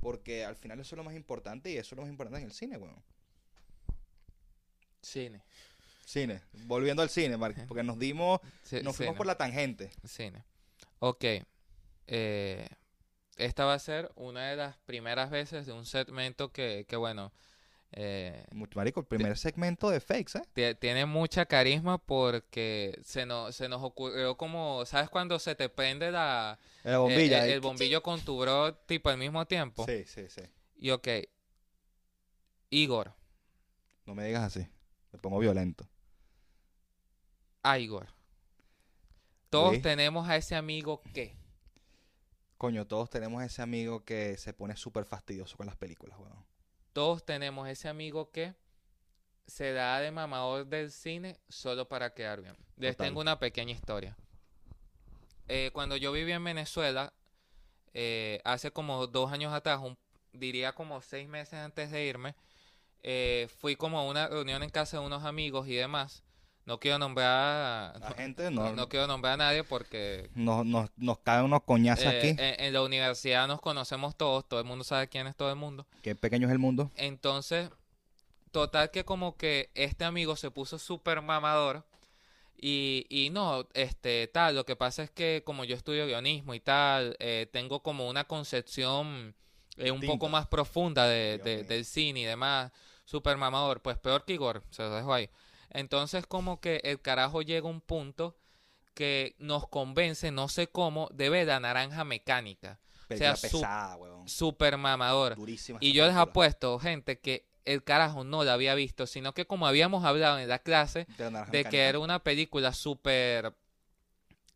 Speaker 2: Porque al final eso es lo más importante y eso es lo más importante en el cine, weón.
Speaker 1: Cine.
Speaker 2: Cine. Volviendo al cine, Mar- porque nos dimos, nos fuimos
Speaker 1: cine.
Speaker 2: por la tangente.
Speaker 1: Cine. Ok. Eh, esta va a ser una de las primeras veces de un segmento que, que bueno, eh,
Speaker 2: Marico, el primer segmento de fakes, ¿eh?
Speaker 1: tie- tiene mucha carisma porque se nos, se nos ocurrió como, ¿sabes cuando se te prende la,
Speaker 2: La bombilla.
Speaker 1: el,
Speaker 2: ahí.
Speaker 1: el bombillo con tu bro tipo al mismo tiempo?
Speaker 2: Sí, sí, sí.
Speaker 1: Y ok, Igor,
Speaker 2: No me digas así. Me pongo violento.
Speaker 1: a Igor. Todos tenemos a ese amigo que,
Speaker 2: Coño, todos tenemos ese amigo que se pone súper fastidioso con las películas, weón.
Speaker 1: todos tenemos ese amigo que se da de mamador del cine solo para quedar bien. Les
Speaker 2: Total.
Speaker 1: tengo una pequeña historia. Eh, cuando yo vivía en Venezuela, eh, hace como dos años atrás, un- diría como seis meses antes de irme, eh, fui como a una reunión en casa de unos amigos y demás. No quiero nombrar,
Speaker 2: La
Speaker 1: no,
Speaker 2: gente
Speaker 1: no-
Speaker 2: no,
Speaker 1: no quiero nombrar a nadie porque
Speaker 2: nos, nos, nos caen unos coñazos
Speaker 1: eh,
Speaker 2: aquí.
Speaker 1: en, en la universidad nos conocemos todos, todo el mundo sabe quién es todo el mundo.
Speaker 2: Qué pequeño es el mundo.
Speaker 1: Entonces, total que como que este amigo se puso súper mamador y, y no, este, tal, lo que pasa es que como yo estudio guionismo y tal, eh, tengo como una concepción eh, un poco más profunda de, de- del cine y demás, súper mamador, pues peor que Igor, se lo dejo ahí. Entonces como que el carajo llega a un punto que nos convence, no sé cómo, de ver la naranja mecánica,
Speaker 2: Película
Speaker 1: su-
Speaker 2: pesada, weón.
Speaker 1: súper mamador.
Speaker 2: Durísima.
Speaker 1: Y yo les apuesto, gente, que el carajo no la había visto, sino que como habíamos hablado en la clase,
Speaker 2: De la
Speaker 1: de que era una película súper,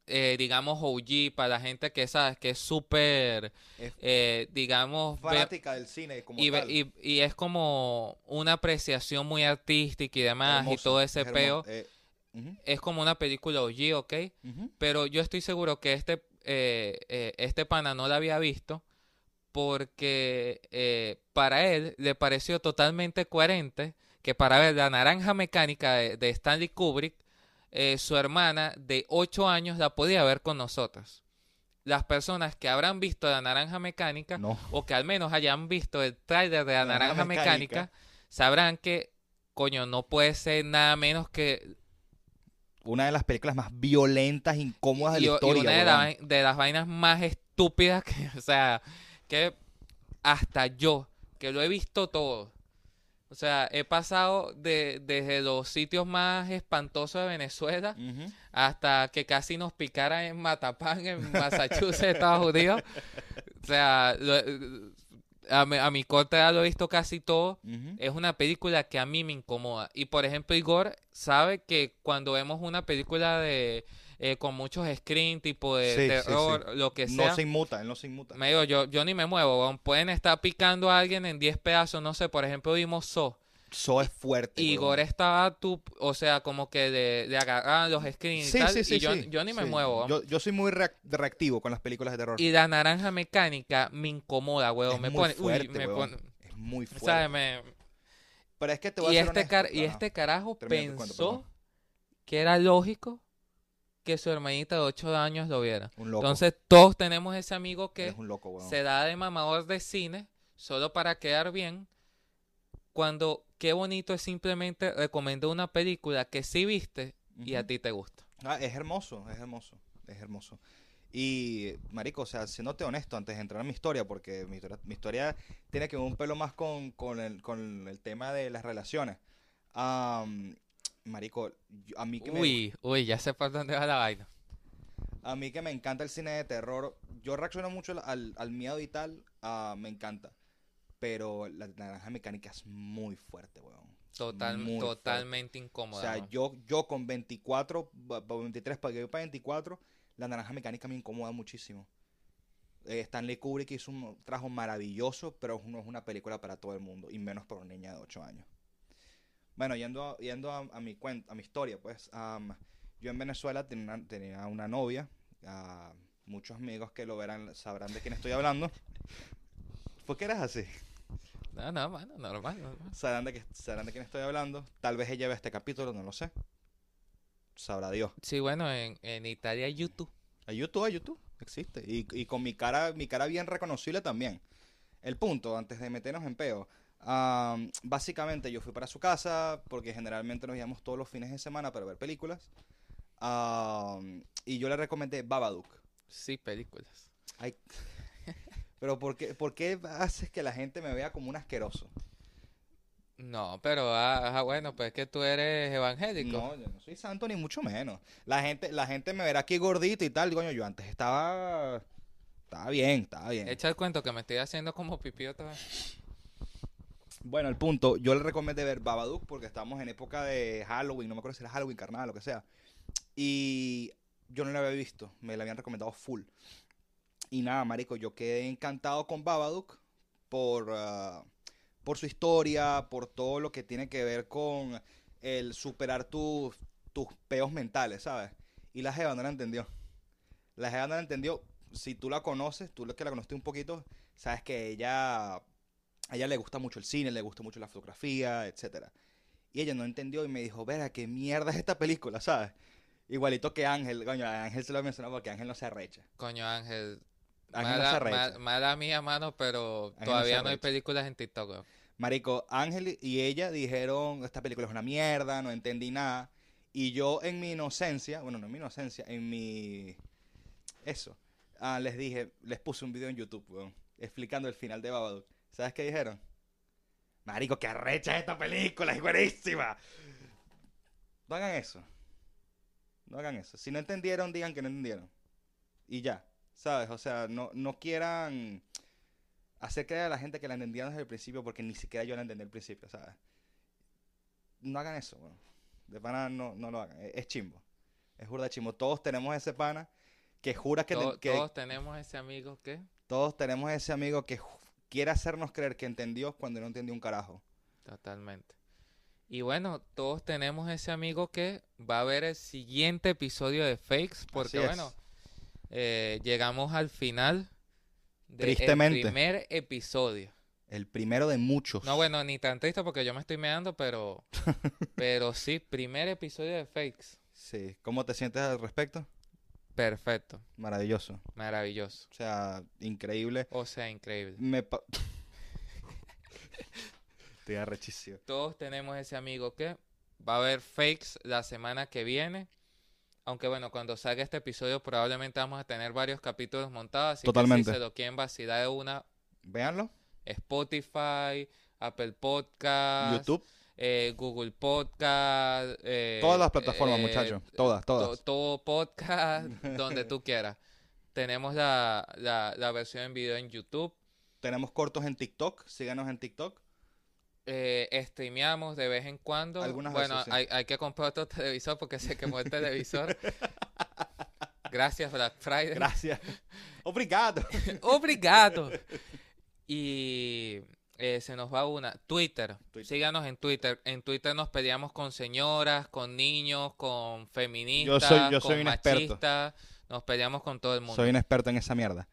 Speaker 1: eh, digamos, OG para la gente que sabes que es súper, eh, digamos, ve-
Speaker 2: fanática del cine como
Speaker 1: y, ve-
Speaker 2: tal.
Speaker 1: y, y es como una apreciación muy artística y demás, y todo ese
Speaker 2: es
Speaker 1: peo.
Speaker 2: eh,
Speaker 1: Es como una película OG, ¿ok? Pero yo estoy seguro que este, este pana no la había visto porque para él le pareció totalmente coherente que para ver la naranja mecánica de, de Stanley Kubrick, eh, su hermana de 8 años la podía ver con nosotros. las personas que habrán visto la naranja mecánica
Speaker 2: No.
Speaker 1: o que al menos hayan visto el tráiler de la
Speaker 2: Naranja
Speaker 1: naranja
Speaker 2: Mecánica.
Speaker 1: mecánica, sabrán que, coño, no puede ser nada menos que
Speaker 2: Una de las películas más violentas, incómodas de
Speaker 1: y,
Speaker 2: la
Speaker 1: y
Speaker 2: historia.
Speaker 1: una de, la de las vainas más estúpidas que, o sea, que hasta yo, que lo he visto todo, o sea, he pasado de, desde los sitios más espantosos de Venezuela hasta que casi nos picara en Matapán, en Massachusetts, Estados Unidos. O sea, lo- a, mi, a mi corta edad lo he visto casi todo. Es una película que a mí me incomoda. Y por ejemplo, Igor sabe que cuando vemos una película de eh, con muchos screens, tipo de
Speaker 2: Sí, sí,
Speaker 1: terror, lo que sea,
Speaker 2: No se inmuta, él no se inmuta.
Speaker 1: me digo, yo, yo ni me muevo. weón. Pueden estar picando a alguien en 10 pedazos, no sé. Por ejemplo, vimos So.
Speaker 2: So es fuerte.
Speaker 1: Y
Speaker 2: weón.
Speaker 1: Igor estaba tú, o sea, como que le, le agarraban los screens
Speaker 2: Sí,
Speaker 1: y tal.
Speaker 2: sí, sí,
Speaker 1: y yo,
Speaker 2: sí,
Speaker 1: yo ni me muevo.
Speaker 2: Yo, yo soy muy reac- reactivo con las películas de terror.
Speaker 1: Y la naranja mecánica me incomoda, weón.
Speaker 2: es
Speaker 1: me
Speaker 2: muy
Speaker 1: pone,
Speaker 2: fuerte,
Speaker 1: uy, me
Speaker 2: weón.
Speaker 1: pone,
Speaker 2: Es muy fuerte.
Speaker 1: ¿sabes? Me-
Speaker 2: Pero es que te voy
Speaker 1: y
Speaker 2: a ser
Speaker 1: este,
Speaker 2: honesto.
Speaker 1: y este carajo
Speaker 2: cuento,
Speaker 1: pensó que era lógico que su hermanita de 8 años lo viera.
Speaker 2: Un loco.
Speaker 1: Entonces, todos tenemos ese amigo que
Speaker 2: un loco,
Speaker 1: se da de mamador de cine solo para quedar bien. Cuando qué bonito es simplemente recomendar una película que sí viste y a ti te gusta.
Speaker 2: Ah, es hermoso, es hermoso, es hermoso. Y, marico, o sea, siéndote honesto antes de entrar a mi historia, porque mi historia, mi historia tiene que ver un pelo más con, con, el, con el tema de las relaciones. Marico, yo- a mí que me,
Speaker 1: Uy, uy, ya sé por dónde va la vaina.
Speaker 2: a mí que me encanta el cine de terror, yo reacciono mucho al, al, al miedo y tal, ah, me encanta. Pero la naranja mecánica es muy fuerte, weón.
Speaker 1: Total,
Speaker 2: Muy fuerte.
Speaker 1: totalmente
Speaker 2: O
Speaker 1: incómoda.
Speaker 2: sea,
Speaker 1: ¿no?
Speaker 2: yo, yo con 24, ba- ba- 23, para que voy para 24, la naranja mecánica me incomoda muchísimo. Eh, Stanley Kubrick hizo un trabajo maravilloso, pero no es una película para todo el mundo, y menos para una niña de 8 años. Bueno, yendo a, yendo a, a mi cuenta, a mi historia, pues, am, yo en Venezuela tenía una, tenía una novia, muchos amigos que lo verán sabrán de quién estoy hablando. ¿Por qué eres así?
Speaker 1: No, no, mano, normal, normal.
Speaker 2: Sabrán de, que, sabrán de quién estoy hablando. Tal vez ella ve este capítulo, no lo sé. Sabrá Dios.
Speaker 1: Sí, bueno, en, en Italia hay YouTube.
Speaker 2: A YouTube, a YouTube, existe. Y, y con mi cara, mi cara bien reconocible también. El punto, antes de meternos en peo. Am, básicamente yo fui para su casa, porque generalmente nos íbamos todos los fines de semana para ver películas. Am, y yo le recomendé Babadook.
Speaker 1: Sí, películas.
Speaker 2: Ay, pero ¿por qué, ¿por qué haces que la gente me vea como un asqueroso?
Speaker 1: No, pero ah, ah, bueno, pues es que tú eres evangélico.
Speaker 2: No, yo no soy santo ni mucho menos. La gente, la gente me verá aquí gordito y tal. Coño, yo antes estaba... Estaba bien, estaba bien.
Speaker 1: Echa el cuento que me estoy haciendo como pipí otra vez.
Speaker 2: Bueno, el punto, yo le recomendé ver Babadook porque estamos en época de Halloween, no me acuerdo si era Halloween, carnaval, lo que sea. Y yo no la había visto, me la habían recomendado full. Y nada, marico, yo quedé encantado con Babadook por, ah, por su historia, por todo lo que tiene que ver con el superar tus, tus peos mentales, ¿sabes? Y la Jeva no la entendió. La Jeva no la entendió. Si tú la conoces, tú que la conociste un poquito, sabes que ella a ella le gusta mucho el cine, le gusta mucho la fotografía, etcétera. Y ella no entendió y me dijo, verá, qué mierda es esta película, ¿sabes? Igualito que Ángel, coño, a Ángel se lo mencionó porque Ángel no se arrecha.
Speaker 1: Coño, Ángel.
Speaker 2: Ángel no se arrecha.
Speaker 1: ma- mala mía, mano, pero
Speaker 2: Ángel
Speaker 1: todavía no hay películas en TikTok.
Speaker 2: Marico, Ángel y ella dijeron, esta película es una mierda, no entendí nada. Y yo en mi inocencia, bueno, no en mi inocencia, en mi... Eso. ah, les dije, les puse un video en YouTube, weón, explicando el final de Babadook. ¿Sabes qué dijeron? Marico, que arrecha esta película, es buenísima. No hagan eso. No hagan eso. Si no entendieron, digan que no entendieron. Y ya, ¿sabes? O sea, no, no quieran hacer creer a la gente que la entendían desde el principio porque ni siquiera yo la entendí al principio, ¿sabes? No hagan eso, weón. De pana no, no lo hagan. Es, es chimbo. Es burda de chimbo. Todos tenemos ese pana que jura que,
Speaker 1: Todos tenemos ese amigo que.
Speaker 2: todos tenemos ese amigo que quiere hacernos creer que entendió cuando no entendió un carajo.
Speaker 1: Totalmente. Y bueno, todos tenemos ese amigo que va a ver el siguiente episodio de Fakes, porque bueno, eh, llegamos al final del primer episodio.
Speaker 2: El primero de muchos.
Speaker 1: No, bueno, ni tan triste porque yo me estoy meando, pero, pero sí, primer episodio de Fakes.
Speaker 2: Sí. ¿Cómo te sientes al respecto?
Speaker 1: Perfecto.
Speaker 2: Maravilloso.
Speaker 1: Maravilloso.
Speaker 2: O sea, increíble.
Speaker 1: O sea, increíble.
Speaker 2: Me pa- Estoy arrechísimo.
Speaker 1: Todos tenemos ese amigo que va a haber fakes la semana que viene. Aunque bueno, cuando salga este episodio probablemente vamos a tener varios capítulos montados. Así
Speaker 2: Totalmente.
Speaker 1: que si se lo quieren vacilar de una,
Speaker 2: Véanlo.
Speaker 1: Spotify, Apple Podcast,
Speaker 2: YouTube.
Speaker 1: Eh, Google Podcast. eh,
Speaker 2: Todas las plataformas,
Speaker 1: eh,
Speaker 2: muchachos. Todas,
Speaker 1: to-
Speaker 2: todas.
Speaker 1: todo podcast, donde tú quieras. Tenemos la, la, la versión en video en YouTube.
Speaker 2: Tenemos cortos en TikTok. Síganos en TikTok.
Speaker 1: Streameamos de vez en cuando.
Speaker 2: Algunas
Speaker 1: bueno,
Speaker 2: veces, sí.
Speaker 1: hay, hay que comprar otro televisor porque se quemó el televisor. Gracias, Black Friday.
Speaker 2: Gracias. Obrigado.
Speaker 1: Obrigado. Y eh, se nos va una. Twitter.
Speaker 2: Twitter.
Speaker 1: Síganos en Twitter. En Twitter nos peleamos con señoras, con niños, con
Speaker 2: Yo
Speaker 1: feministas,
Speaker 2: soy- yo soy
Speaker 1: con machistas. Nos peleamos con todo el mundo.
Speaker 2: Soy un experto en esa mierda.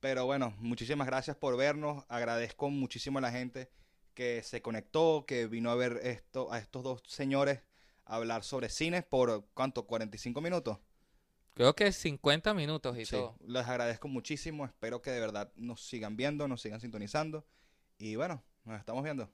Speaker 2: Pero bueno, muchísimas gracias por vernos. Agradezco muchísimo a la gente que se conectó, que vino a ver esto, a estos dos señores hablar sobre cine por ¿cuánto? 45 minutos.
Speaker 1: Creo que 50 minutos y
Speaker 2: Sí,
Speaker 1: todo.
Speaker 2: les agradezco muchísimo. Espero que de verdad nos sigan viendo, nos sigan sintonizando. Y bueno, nos estamos viendo.